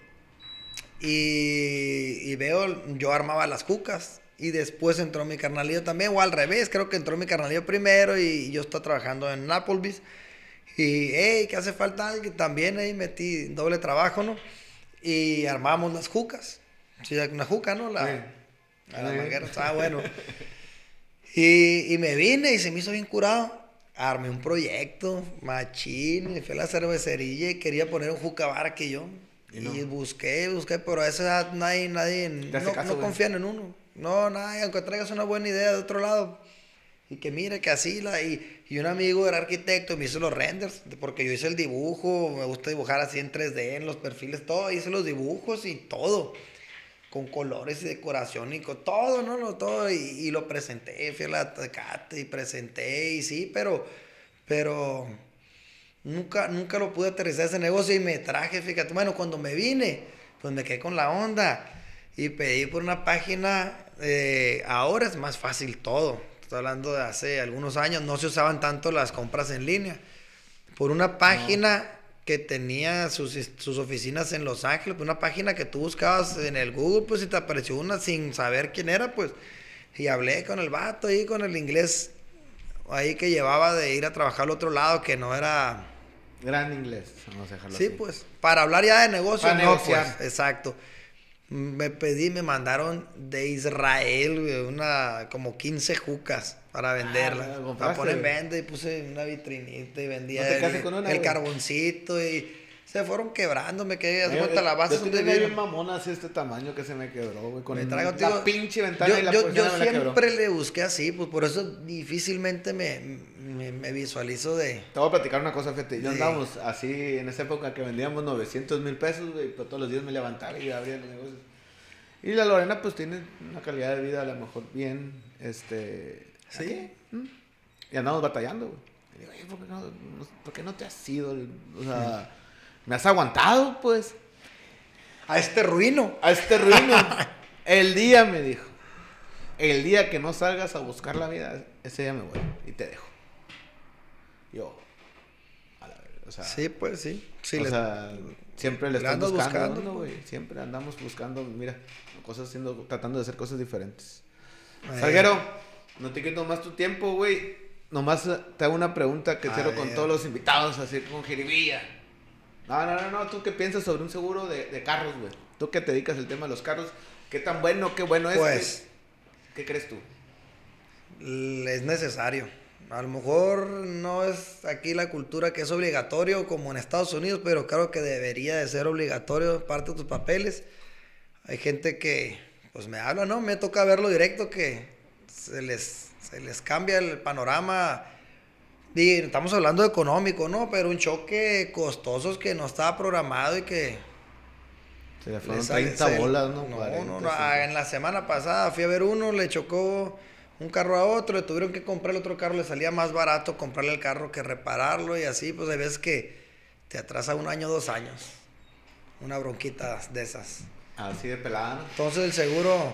Y, veo, yo armaba las jucas. Y después entró mi carnalillo también, o al revés, creo que entró mi carnalillo primero y, yo estaba trabajando en Applebee's. Y, hey, ¿qué hace falta alguien? También ahí metí doble trabajo, ¿no? Y armamos las jucas. Sí, una juca, ¿no? La, la manguera estaba bueno. Y, y, me vine y se me hizo bien curado. Armé un proyecto, machín, me fui a la cervecería y quería poner un juca bar que yo. Y, busqué, busqué, pero a esa edad nadie, nadie, no, no confían en uno. No, nadie, aunque traigas una buena idea de otro lado. Y que mire, que así, y, y un amigo era arquitecto y me hizo los renders, porque yo hice el dibujo, me gusta dibujar así en 3D, en los perfiles, todo, hice los dibujos y todo con colores y decoración y con todo, ¿no? no todo, y, lo presenté, fui a la Tecate y presenté, y sí, pero, pero nunca, nunca lo pude aterrizar ese negocio y me traje, fíjate, bueno, cuando me vine, pues me quedé con la onda y pedí por una página, eh, ahora es más fácil todo, estoy hablando de hace algunos años, no se usaban tanto las compras en línea, por una página que tenía sus, sus, oficinas en Los Ángeles, pues una página que tú buscabas en el Google, pues y te apareció una sin saber quién era, pues. Y hablé con el vato ahí, con el inglés ahí que llevaba de ir a trabajar al otro lado, que no era... Gran inglés, vamos a dejarlo Sí, pues, para hablar ya de negocio, no, pues, exacto. Me pedí, me mandaron de Israel, una, como 15 jucas para venderla. Ah, para poner en venta y puse una vitrinita y vendía el, carboncito y se fueron quebrando, me quedé hace cuenta la base donde vi. bien mamona así este tamaño que se me quebró, güey, con traigo, la pinche ventana yo, y la Yo, yo siempre le busqué así, pues por eso difícilmente me, me, visualizo de... Te voy a platicar una cosa, fíjate, yo andábamos así en esa época que vendíamos 900 mil pesos, güey, pero todos los días me levantaba y abría los negocios. Y la Lorena pues tiene una calidad de vida a lo mejor bien, este Sí. ¿Mm? Y andamos batallando, güey. Y digo, ¿por qué, no, ¿por qué no te has ido? O sea, me has aguantado, pues. A este ruino. A este ruino. el día, me dijo. El día que no salgas a buscar la vida, ese día me voy y te dejo. Yo. A la o sea, sí, pues sí. sí o sea, siempre le estamos buscando, güey. Siempre andamos buscando, mira, cosas haciendo, tratando de hacer cosas diferentes. Salguero. No te quito más tu tiempo, güey. Nomás te hago una pregunta que quiero con todos los invitados, así con jiribilla. No, no, no, no. ¿Tú qué piensas sobre un seguro de, carros, güey? Tú que te dedicas al tema de los carros, ¿qué tan bueno, qué bueno es? Pues. ¿Qué, crees tú? Es necesario. A lo mejor no es aquí la cultura que es obligatorio como en Estados Unidos, pero creo que debería de ser obligatorio parte de tus papeles. Hay gente que, pues me habla, ¿no? Me toca verlo directo que se les, se les cambia el panorama. Estamos hablando de económico, ¿no? Pero un choque costoso que no estaba programado y que... Se le fueron 30 bolas, ¿no? No, no, ah, en la semana pasada fui a ver uno, le chocó un carro a otro, le tuvieron que comprar el otro carro, le salía más barato comprarle el carro que repararlo y así, pues hay veces que te atrasa un año, dos años. Una bronquita de esas. Así de pelada. Entonces el seguro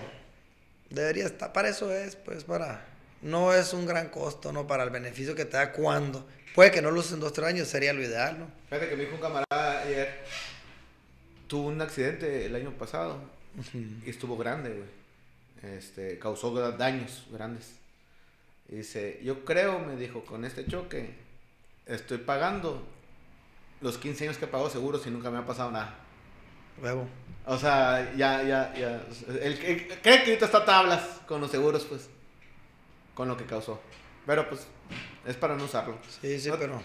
Debería estar, para eso es, pues para... No es un gran costo, ¿no? Para el beneficio que te da cuando. Puede que no lo usen dos, tres años, sería lo ideal, ¿no? Fíjate que me dijo un camarada ayer, tuvo un accidente el año pasado y estuvo grande, güey. Este, causó daños grandes. Y dice, yo creo, me dijo, con este choque estoy pagando los 15 años que pago seguros y nunca me ha pasado nada. Huevo. O sea, ya, ya, ya. El, el- cree que ahorita está tablas con los seguros, pues. Con lo que causó. Pero pues, es para no usarlo. Sí, sí, No- pero.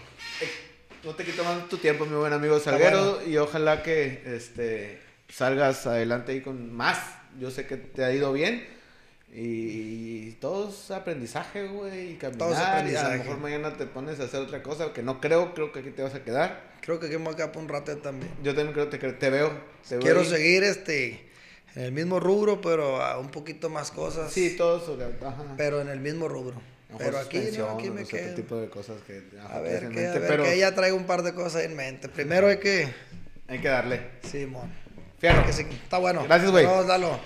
No te quito más tu tiempo, mi buen amigo Salguero. Y ojalá que este salgas adelante ahí con más. Yo sé que te ha ido bien. Y todo es aprendizaje, güey. Y caminar. Todo es y a aprendizaje. lo mejor mañana te pones a hacer otra cosa. Que no creo, creo que aquí te vas a quedar. Creo que aquí me voy a quedar por un rato también. Yo también creo que te, te veo. te Quiero ahí. seguir este en el mismo rubro, pero a un poquito más cosas. Sí, todo sobre. Ajá. Pero en el mismo rubro. A Pero aquí, no, aquí me quedo. tipo de cosas que A ver, que, a mente, ver pero que ya traigo un par de cosas en mente. Primero hay que. hay que darle. Simón. Fíjate Que sí, está bueno. Gracias, güey. Vamos, dalo.